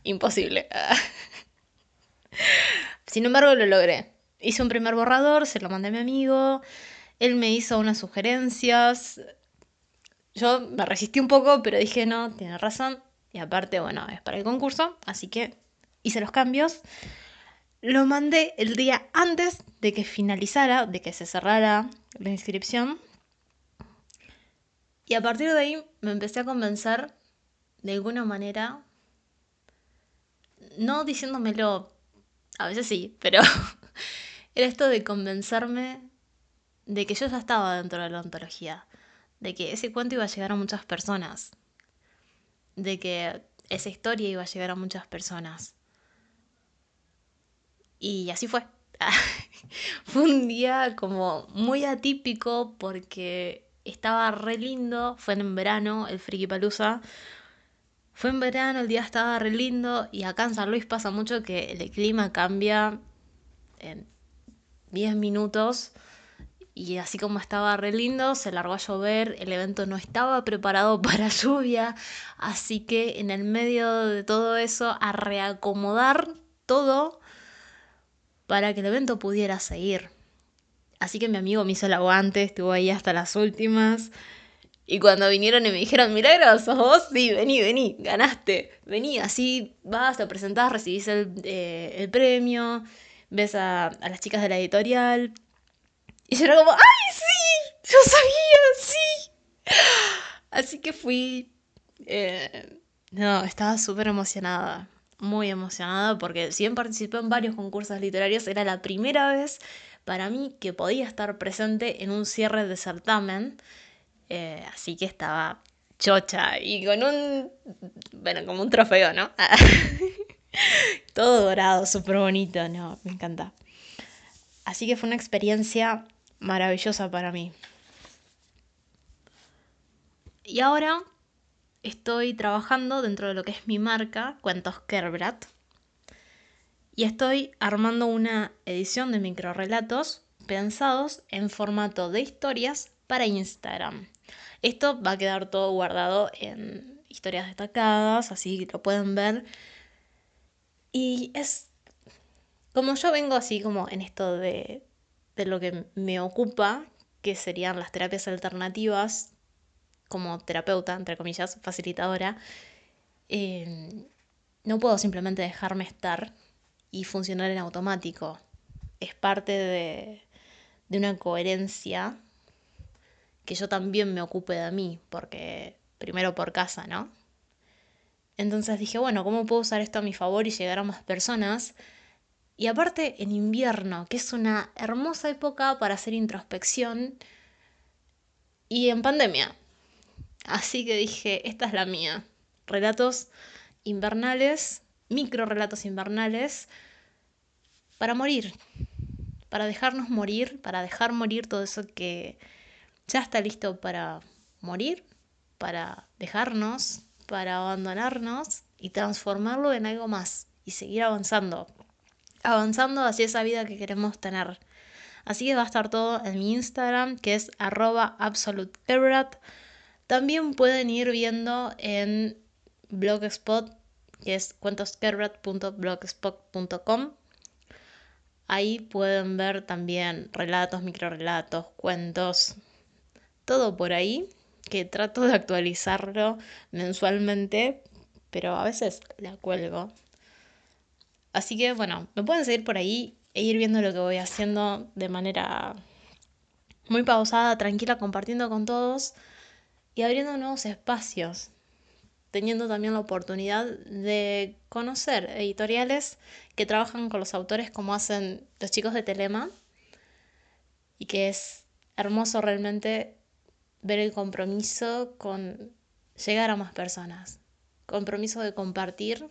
imposible. Sin embargo, lo logré hice un primer borrador, se lo mandé a mi amigo, él me hizo unas sugerencias. Yo me resistí un poco, pero dije, no, tiene razón. Y aparte, bueno, es para el concurso, así que hice los cambios. Lo mandé el día antes de que finalizara, de que se cerrara la inscripción. Y a partir de ahí me empecé a convencer de alguna manera, no diciéndomelo, a veces sí, pero era esto de convencerme de que yo ya estaba dentro de la ontología, de que ese cuento iba a llegar a muchas personas, de que esa historia iba a llegar a muchas personas. Y así fue. fue un día como muy atípico porque estaba re lindo, fue en verano, el Friki Palusa. Fue en verano, el día estaba re lindo y acá en San Luis pasa mucho que el clima cambia en 10 minutos y así como estaba re lindo, se largó a llover, el evento no estaba preparado para lluvia, así que en el medio de todo eso a reacomodar todo para que el evento pudiera seguir. Así que mi amigo me hizo el aguante, estuvo ahí hasta las últimas. Y cuando vinieron y me dijeron, Milagros, ¿sos vos? Sí, vení, vení, ganaste. Vení, así vas, te presentás, recibís el, eh, premio, ves a, las chicas de la editorial. Y yo era como, ¡ay, sí! Yo sabía, sí. Así que fui... Eh, no, estaba súper emocionada muy emocionada porque si bien participé en varios concursos literarios, era la primera vez para mí que podía estar presente en un cierre de certamen. Eh, así que estaba chocha y con un, bueno, como un trofeo, ¿no? Todo dorado, súper bonito, ¿no? Me encanta. Así que fue una experiencia maravillosa para mí. Y ahora estoy trabajando dentro de lo que es mi marca, Cuentos Kerbrat, y estoy armando una edición de microrelatos pensados en formato de historias para Instagram. Esto va a quedar todo guardado en historias destacadas, así lo pueden ver. Y es como yo vengo así como en esto de, de lo que me ocupa, que serían las terapias alternativas como terapeuta, entre comillas, facilitadora, eh, no puedo simplemente dejarme estar y funcionar en automático. Es parte de, de una coherencia que yo también me ocupe de mí, porque primero por casa, ¿no? Entonces dije, bueno, ¿cómo puedo usar esto a mi favor y llegar a más personas? Y aparte en invierno, que es una hermosa época para hacer introspección, y en pandemia, Así que dije, esta es la mía. Relatos invernales, micro relatos invernales, para morir, para dejarnos morir, para dejar morir todo eso que ya está listo para morir, para dejarnos, para abandonarnos y transformarlo en algo más y seguir avanzando, avanzando hacia esa vida que queremos tener. Así que va a estar todo en mi Instagram, que es arroba también pueden ir viendo en Blogspot, que es cuentoskerrat.blogspot.com. Ahí pueden ver también relatos, microrelatos, cuentos, todo por ahí, que trato de actualizarlo mensualmente, pero a veces la cuelgo. Así que bueno, me pueden seguir por ahí e ir viendo lo que voy haciendo de manera muy pausada, tranquila, compartiendo con todos y abriendo nuevos espacios, teniendo también la oportunidad de conocer editoriales que trabajan con los autores como hacen los chicos de Telema y que es hermoso realmente ver el compromiso con llegar a más personas, compromiso de compartir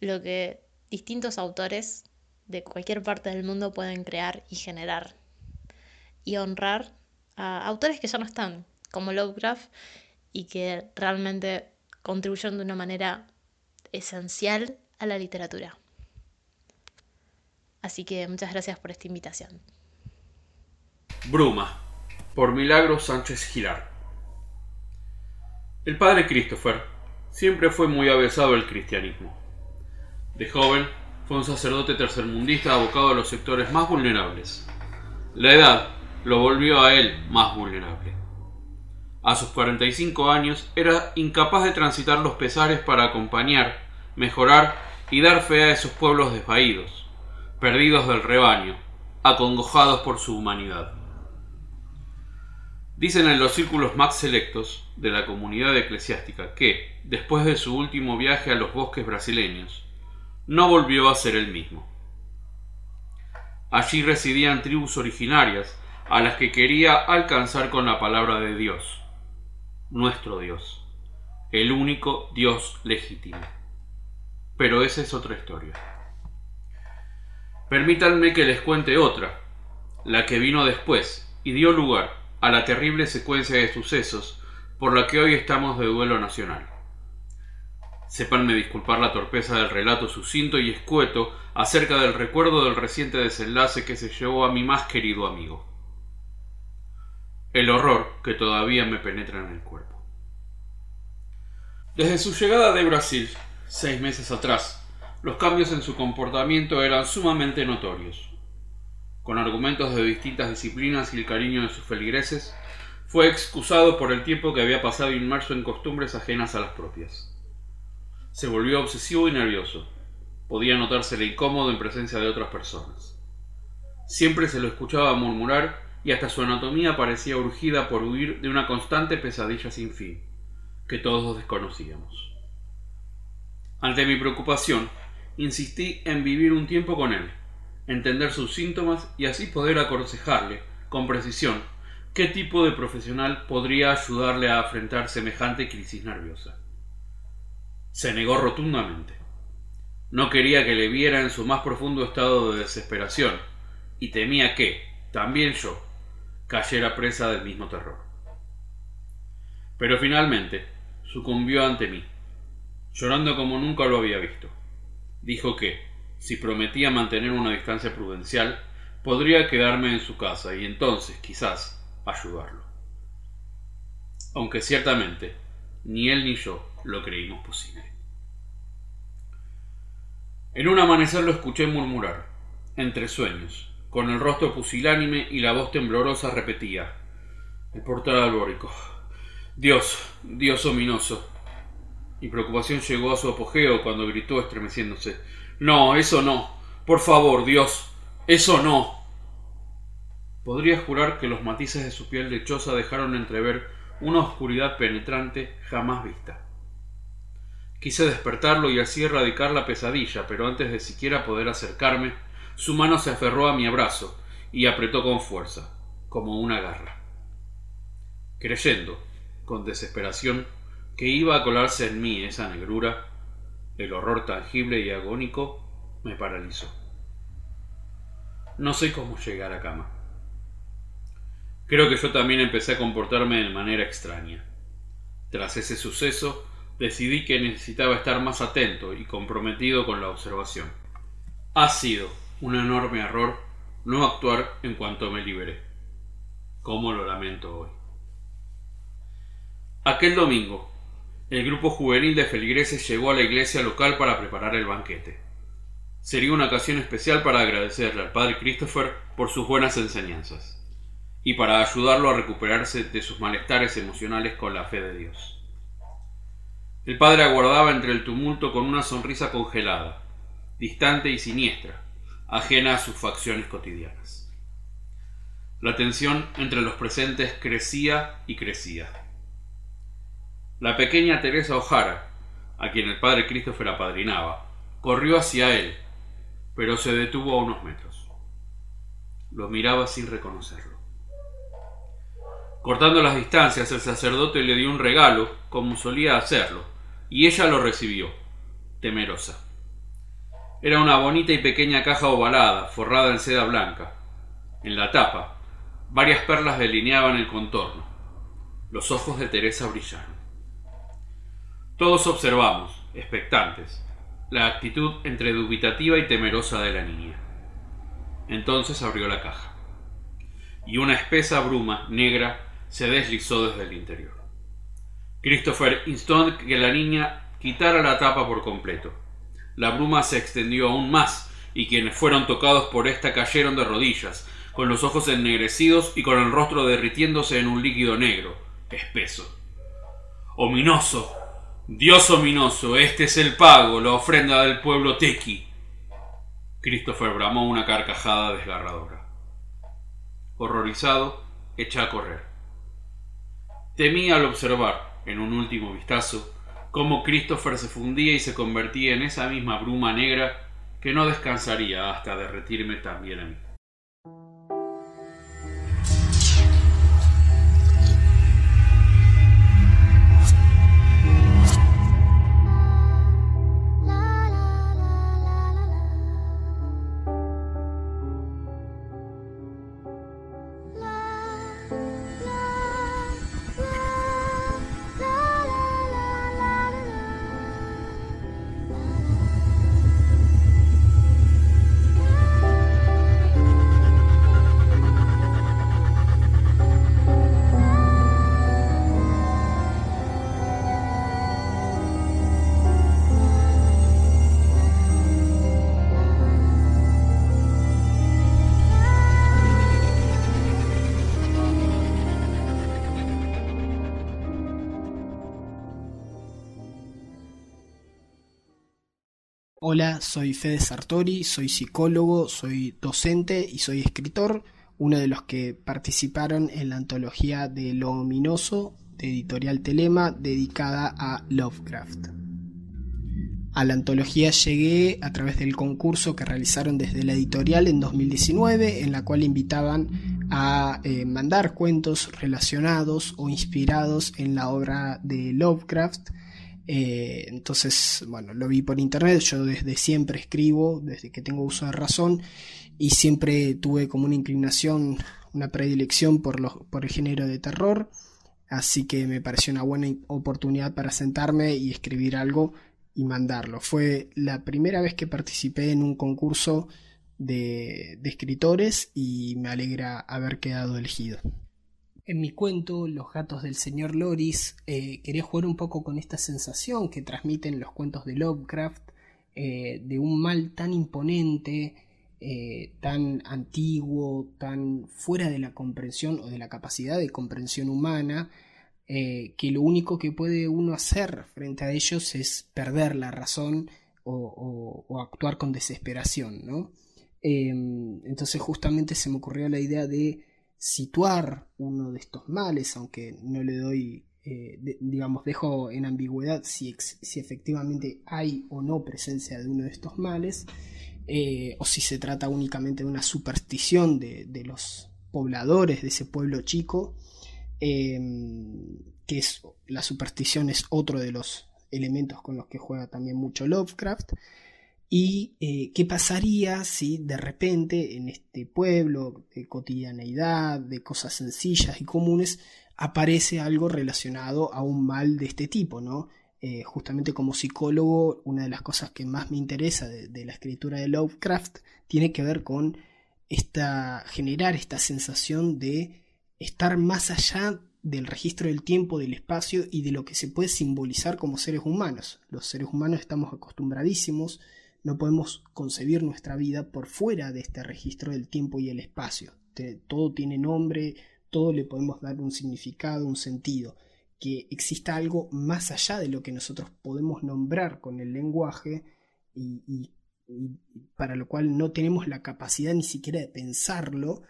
lo que distintos autores de cualquier parte del mundo pueden crear y generar y honrar a autores que ya no están, como Lovecraft y que realmente contribuyen de una manera esencial a la literatura. Así que muchas gracias por esta invitación. Bruma, por Milagro Sánchez Girar. El padre Christopher siempre fue muy avesado al cristianismo. De joven, fue un sacerdote tercermundista abocado a los sectores más vulnerables. La edad lo volvió a él más vulnerable. A sus 45 años era incapaz de transitar los pesares para acompañar, mejorar y dar fe a esos pueblos desvaídos, perdidos del rebaño, acongojados por su humanidad. Dicen en los círculos más selectos de la comunidad eclesiástica que, después de su último viaje a los bosques brasileños, no volvió a ser el mismo. Allí residían tribus originarias a las que quería alcanzar con la palabra de Dios nuestro Dios, el único Dios legítimo. Pero esa es otra historia. Permítanme que les cuente otra, la que vino después y dio lugar a la terrible secuencia de sucesos por la que hoy estamos de duelo nacional. Sépanme disculpar la torpeza del relato sucinto y escueto acerca del recuerdo del reciente desenlace que se llevó a mi más querido amigo. El horror que todavía me penetra en el cuerpo. Desde su llegada de Brasil, seis meses atrás, los cambios en su comportamiento eran sumamente notorios. Con argumentos de distintas disciplinas y el cariño de sus feligreses, fue excusado por el tiempo que había pasado inmerso en costumbres ajenas a las propias. Se volvió obsesivo y nervioso. Podía notársele incómodo en presencia de otras personas. Siempre se lo escuchaba murmurar y hasta su anatomía parecía urgida por huir de una constante pesadilla sin fin, que todos desconocíamos. Ante mi preocupación, insistí en vivir un tiempo con él, entender sus síntomas y así poder aconsejarle, con precisión, qué tipo de profesional podría ayudarle a afrontar semejante crisis nerviosa. Se negó rotundamente. No quería que le viera en su más profundo estado de desesperación, y temía que, también yo, cayera presa del mismo terror. Pero finalmente sucumbió ante mí, llorando como nunca lo había visto. Dijo que, si prometía mantener una distancia prudencial, podría quedarme en su casa y entonces, quizás, ayudarlo. Aunque ciertamente, ni él ni yo lo creímos posible. En un amanecer lo escuché murmurar, entre sueños, con el rostro pusilánime y la voz temblorosa repetía El portal albórico. Dios, Dios ominoso. Mi preocupación llegó a su apogeo cuando gritó estremeciéndose No, eso no. Por favor, Dios, eso no. Podría jurar que los matices de su piel lechosa dejaron entrever una oscuridad penetrante jamás vista. Quise despertarlo y así erradicar la pesadilla, pero antes de siquiera poder acercarme, su mano se aferró a mi abrazo y apretó con fuerza, como una garra. Creyendo, con desesperación, que iba a colarse en mí esa negrura, el horror tangible y agónico me paralizó. No sé cómo llegar a cama. Creo que yo también empecé a comportarme de manera extraña. Tras ese suceso, decidí que necesitaba estar más atento y comprometido con la observación. Ha sido un enorme error no actuar en cuanto me liberé. Cómo lo lamento hoy. Aquel domingo, el grupo juvenil de feligreses llegó a la iglesia local para preparar el banquete. Sería una ocasión especial para agradecerle al padre Christopher por sus buenas enseñanzas y para ayudarlo a recuperarse de sus malestares emocionales con la fe de Dios. El padre aguardaba entre el tumulto con una sonrisa congelada, distante y siniestra, ajena a sus facciones cotidianas. La tensión entre los presentes crecía y crecía. La pequeña Teresa O'Hara, a quien el padre Christopher apadrinaba, corrió hacia él, pero se detuvo a unos metros. Lo miraba sin reconocerlo. Cortando las distancias, el sacerdote le dio un regalo, como solía hacerlo, y ella lo recibió, temerosa. Era una bonita y pequeña caja ovalada, forrada en seda blanca. En la tapa, varias perlas delineaban el contorno. Los ojos de Teresa brillaron. Todos observamos, expectantes, la actitud entre dubitativa y temerosa de la niña. Entonces abrió la caja, y una espesa bruma negra se deslizó desde el interior. Christopher instó que la niña quitara la tapa por completo. La bruma se extendió aún más, y quienes fueron tocados por esta cayeron de rodillas, con los ojos ennegrecidos y con el rostro derritiéndose en un líquido negro, espeso. Ominoso, Dios ominoso, este es el pago, la ofrenda del pueblo tequi. Christopher bramó una carcajada desgarradora. Horrorizado, echa a correr. Temí al observar, en un último vistazo, cómo Christopher se fundía y se convertía en esa misma bruma negra que no descansaría hasta derretirme también a mí. Soy Fede Sartori, soy psicólogo, soy docente y soy escritor, uno de los que participaron en la antología de Lo Ominoso de Editorial Telema dedicada a Lovecraft. A la antología llegué a través del concurso que realizaron desde la editorial en 2019, en la cual invitaban a eh, mandar cuentos relacionados o inspirados en la obra de Lovecraft eh, entonces, bueno, lo vi por internet, yo desde siempre escribo, desde que tengo uso de razón, y siempre tuve como una inclinación, una predilección por, los, por el género de terror, así que me pareció una buena oportunidad para sentarme y escribir algo y mandarlo. Fue la primera vez que participé en un concurso de, de escritores y me alegra haber quedado elegido. En mi cuento, Los gatos del señor Loris, eh, quería jugar un poco con esta sensación que transmiten los cuentos de Lovecraft, eh, de un mal tan imponente, eh, tan antiguo, tan fuera de la comprensión o de la capacidad de comprensión humana, que lo único que puede uno hacer frente a ellos es perder la razón o, o actuar con desesperación, ¿no? entonces justamente se me ocurrió la idea de situar uno de estos males, aunque no le doy, eh, digamos, dejo en ambigüedad si, si, efectivamente hay o no presencia de uno de estos males, eh, o si se trata únicamente de una superstición de, los pobladores de ese pueblo chico, em, que es la superstición es otro de los elementos con los que juega también mucho Lovecraft. ¿Y eh, qué pasaría si de repente en este pueblo de cotidianeidad, de cosas sencillas y comunes, aparece algo relacionado a un mal de este tipo, ¿no? Eh, justamente como psicólogo, una de las cosas que más me interesa de, la escritura de Lovecraft tiene que ver con esta, generar esta sensación de estar más allá del registro del tiempo, del espacio y de lo que se puede simbolizar como seres humanos. Los seres humanos estamos acostumbradísimos no podemos concebir nuestra vida por fuera de este registro del tiempo y el espacio. Todo tiene nombre, todo le podemos dar un significado, un sentido. Que exista algo más allá de lo que nosotros podemos nombrar con el lenguaje y, para lo cual no tenemos la capacidad ni siquiera de pensarlo,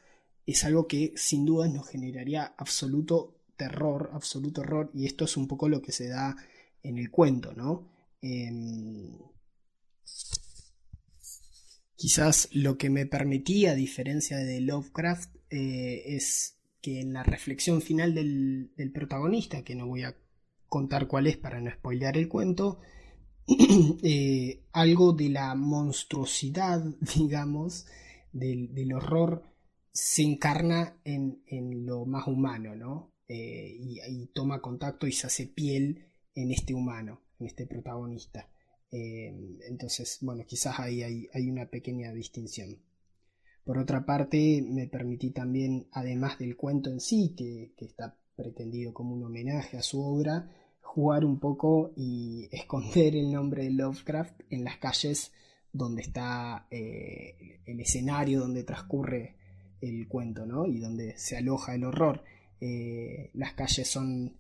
es algo que sin duda nos generaría absoluto terror, absoluto horror, y esto es un poco lo que se da en el cuento, ¿no? Em, Quizás lo que me permitía, a diferencia de Lovecraft, eh, es que en la reflexión final del, protagonista, que no voy a contar cuál es para no spoilear el cuento, eh, algo de la monstruosidad, digamos, del, horror se encarna en, lo más humano, ¿no? Eh, y, toma contacto y se hace piel en este humano, en este protagonista. Eh, entonces, bueno, quizás ahí hay, una pequeña distinción. Por otra parte, me permití también, además del cuento en sí, que, está pretendido como un homenaje a su obra, jugar un poco y esconder el nombre de Lovecraft en las calles donde está eh, el escenario donde transcurre el cuento, ¿no? Y donde se aloja el horror. Eh, las calles son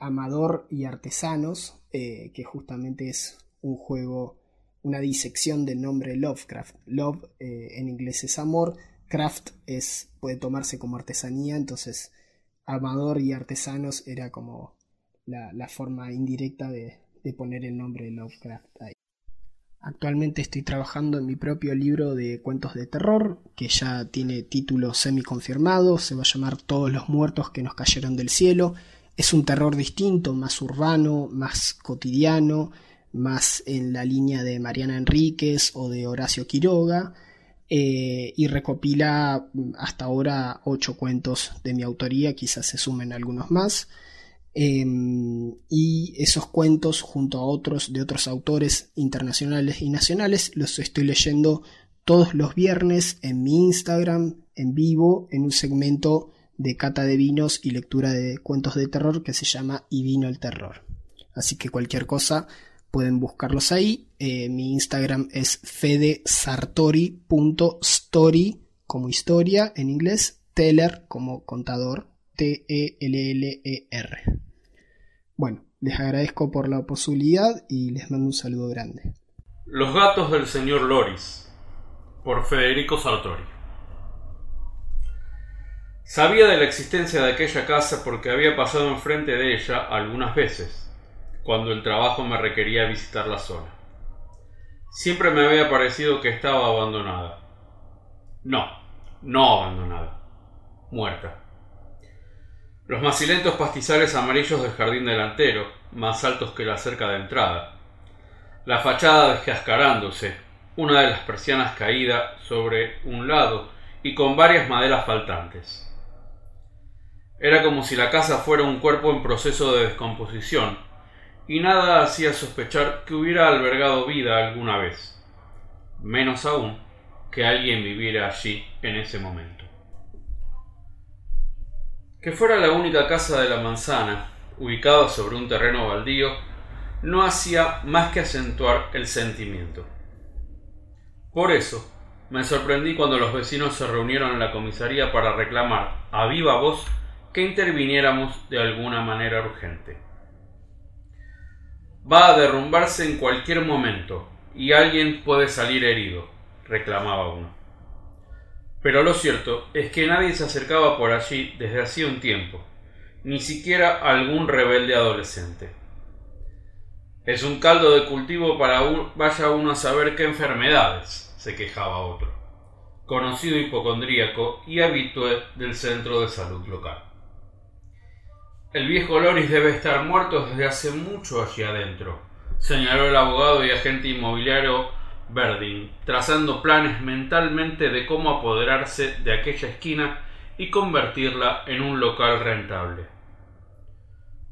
Amador y Artesanos, que justamente es un juego, una disección del nombre Lovecraft. Love eh, en inglés es amor, craft es, puede tomarse como artesanía, entonces amador y artesanos era como la, forma indirecta de, poner el nombre de Lovecraft ahí. Actualmente estoy trabajando en mi propio libro de cuentos de terror, que ya tiene título semi confirmado, se va a llamar Todos los muertos que nos cayeron del cielo. Es un terror distinto, más urbano, más cotidiano, más en la línea de Mariana Enríquez o de Horacio Quiroga, eh, y recopila hasta ahora ocho cuentos de mi autoría, quizás se sumen algunos más. Em, y esos cuentos, junto a otros de otros autores internacionales y nacionales, los estoy leyendo todos los viernes en mi Instagram, en vivo, en un segmento de cata de vinos y lectura de cuentos de terror que se llama Y vino el terror. Así que cualquier cosa pueden buscarlos ahí. Eh, mi Instagram es fedesartori.story como historia en inglés, teller como contador, T-E-L-L-E-R. Bueno, les agradezco por la posibilidad y les mando un saludo grande. Los gatos del señor Loris, por Federico Sartori. Sabía de la existencia de aquella casa porque había pasado enfrente de ella algunas veces, cuando el trabajo me requería visitar la zona. Siempre me había parecido que estaba abandonada. No, no abandonada, muerta. Los macilentos pastizales amarillos del jardín delantero, más altos que la cerca de entrada, la fachada descascarándose, una de las persianas caída sobre un lado y con varias maderas faltantes. Era como si la casa fuera un cuerpo en proceso de descomposición, y nada hacía sospechar que hubiera albergado vida alguna vez, menos aún que alguien viviera allí en ese momento. Que fuera la única casa de la manzana, ubicada sobre un terreno baldío, no hacía más que acentuar el sentimiento. Por eso, me sorprendí cuando los vecinos se reunieron en la comisaría para reclamar a viva voz que interviniéramos de alguna manera urgente. Va a derrumbarse en cualquier momento y alguien puede salir herido, reclamaba uno. Pero lo cierto es que nadie se acercaba por allí desde hacía un tiempo, ni siquiera algún rebelde adolescente. Es un caldo de cultivo para vaya uno a saber qué enfermedades, se quejaba otro, conocido hipocondríaco y habitué del centro de salud local. El viejo Loris debe estar muerto desde hace mucho allí adentro, señaló el abogado y agente inmobiliario Verdin, trazando planes mentalmente de cómo apoderarse de aquella esquina y convertirla en un local rentable.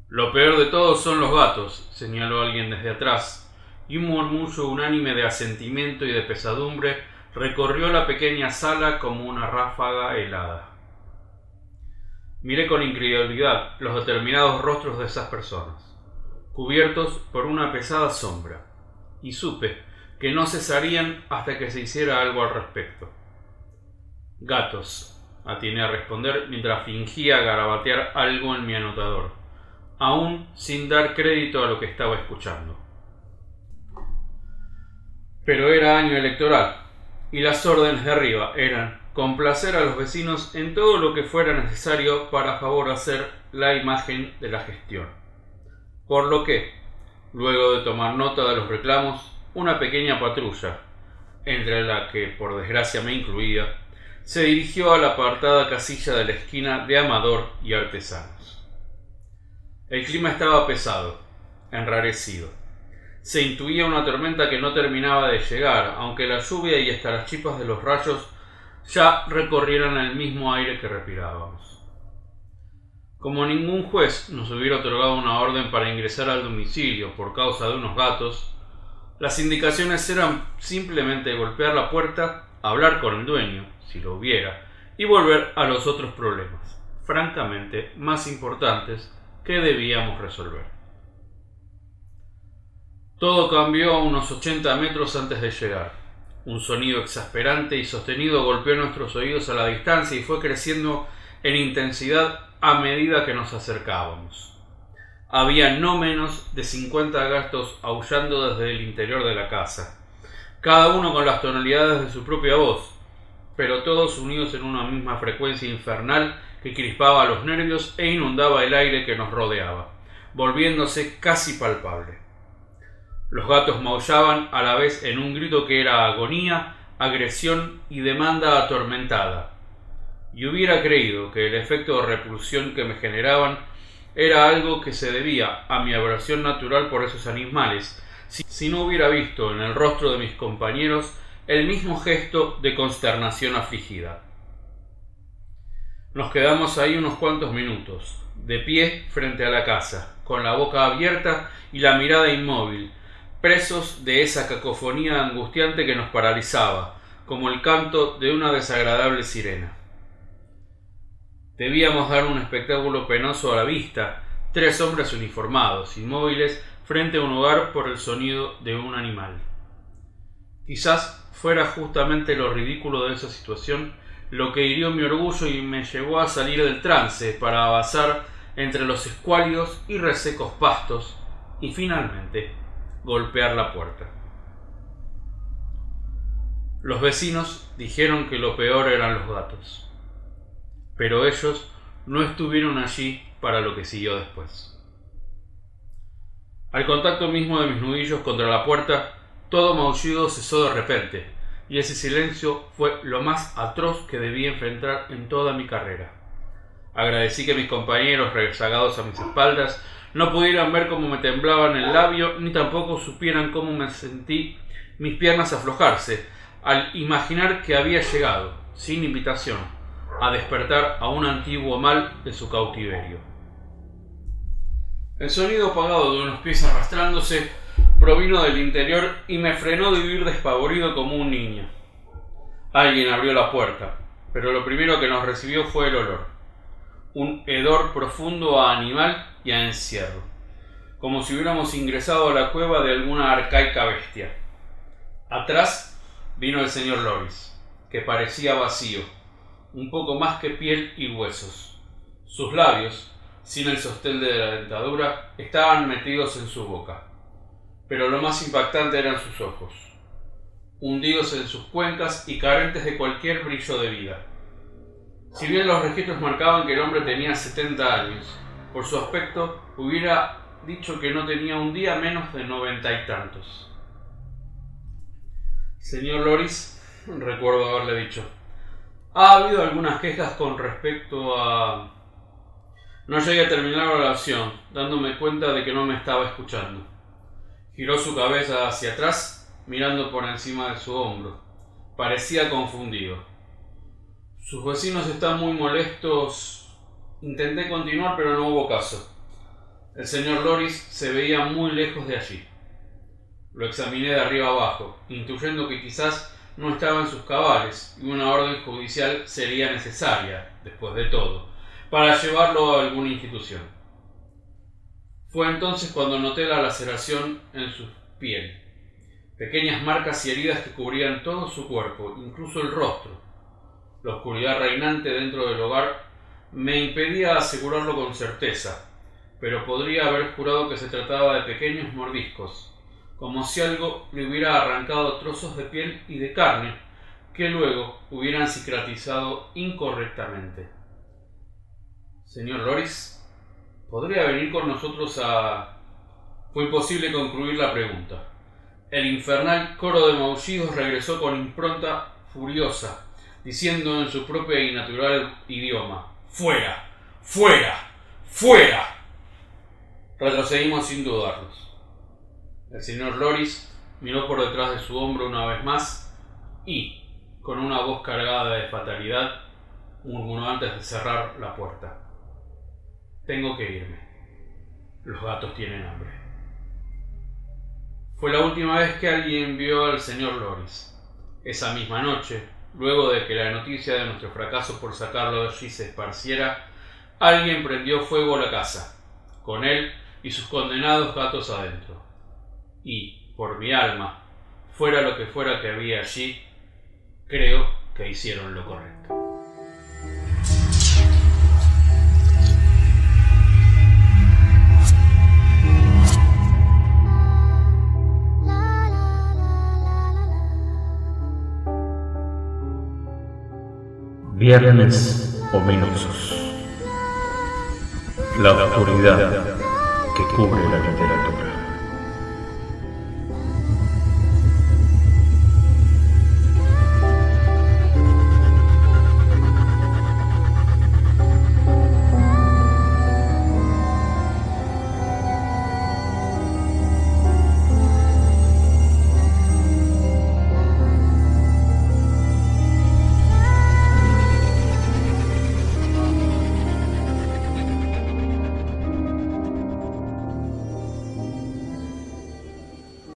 Lo peor de todo son los gatos, señaló alguien desde atrás, y un murmullo unánime de asentimiento y de pesadumbre recorrió la pequeña sala como una ráfaga helada. Miré con incredulidad los determinados rostros de esas personas, cubiertos por una pesada sombra, y supe que no cesarían hasta que se hiciera algo al respecto. Gatos, atiné a responder mientras fingía garabatear algo en mi anotador aún sin dar crédito a lo que estaba escuchando. Pero era año electoral, y las órdenes de arriba eran complacer a los vecinos en todo lo que fuera necesario para favorecer la imagen de la gestión. Por lo que, luego de tomar nota de los reclamos, una pequeña patrulla, entre la que por desgracia me incluía, se dirigió a la apartada casilla de la esquina de Amador y Artesanos. El clima estaba pesado, enrarecido. Se intuía una tormenta que no terminaba de llegar, aunque la lluvia y hasta las chipas de los rayos ya recorrieran el mismo aire que respirábamos. Como ningún juez nos hubiera otorgado una orden para ingresar al domicilio por causa de unos gatos, las indicaciones eran simplemente golpear la puerta, hablar con el dueño, si lo hubiera, y volver a los otros problemas, francamente más importantes que debíamos resolver. Todo cambió a unos 80 metros antes de llegar. Un sonido exasperante y sostenido golpeó nuestros oídos a la distancia y fue creciendo en intensidad a medida que nos acercábamos. Había no menos de 50 gatos aullando desde el interior de la casa, cada uno con las tonalidades de su propia voz, pero todos unidos en una misma frecuencia infernal que crispaba los nervios e inundaba el aire que nos rodeaba, volviéndose casi palpable. Los gatos maullaban a la vez en un grito que era agonía, agresión y demanda atormentada, y hubiera creído que el efecto de repulsión que me generaban era algo que se debía a mi aversión natural por esos animales, si, si no hubiera visto en el rostro de mis compañeros el mismo gesto de consternación afligida. Nos quedamos ahí unos cuantos minutos, de pie frente a la casa, con la boca abierta y la mirada inmóvil, presos de esa cacofonía angustiante que nos paralizaba, como el canto de una desagradable sirena. Debíamos dar un espectáculo penoso a la vista, tres hombres uniformados, inmóviles, frente a un hogar por el sonido de un animal. Quizás fuera justamente lo ridículo de esa situación lo que hirió mi orgullo y me llevó a salir del trance para avanzar entre los escuálidos y resecos pastos y finalmente golpear la puerta. Los vecinos dijeron que lo peor eran los gatos, pero ellos no estuvieron allí para lo que siguió después. Al contacto mismo de mis nudillos contra la puerta, todo maullido cesó de repente, y ese silencio fue lo más atroz que debí enfrentar en toda mi carrera. Agradecí que mis compañeros rezagados a mis espaldas no pudieran ver cómo me temblaban el labio, ni tampoco supieran cómo me sentí mis piernas aflojarse, al imaginar que había llegado, sin invitación, a despertar a un antiguo mal de su cautiverio. El sonido apagado de unos pies arrastrándose provino del interior y me frenó de vivir despavorido como un niño. Alguien abrió la puerta, pero lo primero que nos recibió fue el olor un hedor profundo a animal y a encierro, como si hubiéramos ingresado a la cueva de alguna arcaica bestia. Atrás vino el señor Loris, que parecía vacío, un poco más que piel y huesos. Sus labios, sin el sostén de la dentadura, estaban metidos en su boca. Pero lo más impactante eran sus ojos, hundidos en sus cuencas y carentes de cualquier brillo de vida. Si bien los registros marcaban que el hombre tenía 70 años, por su aspecto hubiera dicho que no tenía un día menos de noventa y tantos. Señor Loris, recuerdo haberle dicho, ha habido algunas quejas con respecto a... No llegué a terminar la oración, dándome cuenta de que no me estaba escuchando. Giró su cabeza hacia atrás, mirando por encima de su hombro. Parecía confundido. Sus vecinos están muy molestos. Intenté continuar, pero no hubo caso. El señor Loris se veía muy lejos de allí. Lo examiné de arriba abajo, intuyendo que quizás no estaba en sus cabales y una orden judicial sería necesaria, después de todo, para llevarlo a alguna institución. Fue entonces cuando noté la laceración en su piel, pequeñas marcas y heridas que cubrían todo su cuerpo, incluso el rostro, la oscuridad reinante dentro del hogar me impedía asegurarlo con certeza, pero podría haber jurado que se trataba de pequeños mordiscos, como si algo le hubiera arrancado trozos de piel y de carne que luego hubieran cicatrizado incorrectamente. Señor Loris, ¿podría venir con nosotros a... Fue imposible concluir la pregunta. El infernal coro de maullidos regresó con impronta furiosa, diciendo en su propio y natural idioma, fuera, fuera, fuera. Retrocedimos sin dudarlos. El señor Loris miró por detrás de su hombro una vez más y, con una voz cargada de fatalidad, murmuró antes de cerrar la puerta. Tengo que irme. Los gatos tienen hambre. Fue la última vez que alguien vio al señor Loris. Esa misma noche, Luego de que la noticia de nuestro fracaso por sacarlo de allí se esparciera, alguien prendió fuego a la casa, con él y sus condenados gatos adentro. Y, por mi alma, fuera lo que fuera que había allí, creo que hicieron lo correcto. Viernes ominosos. La oscuridad que cubre la literatura.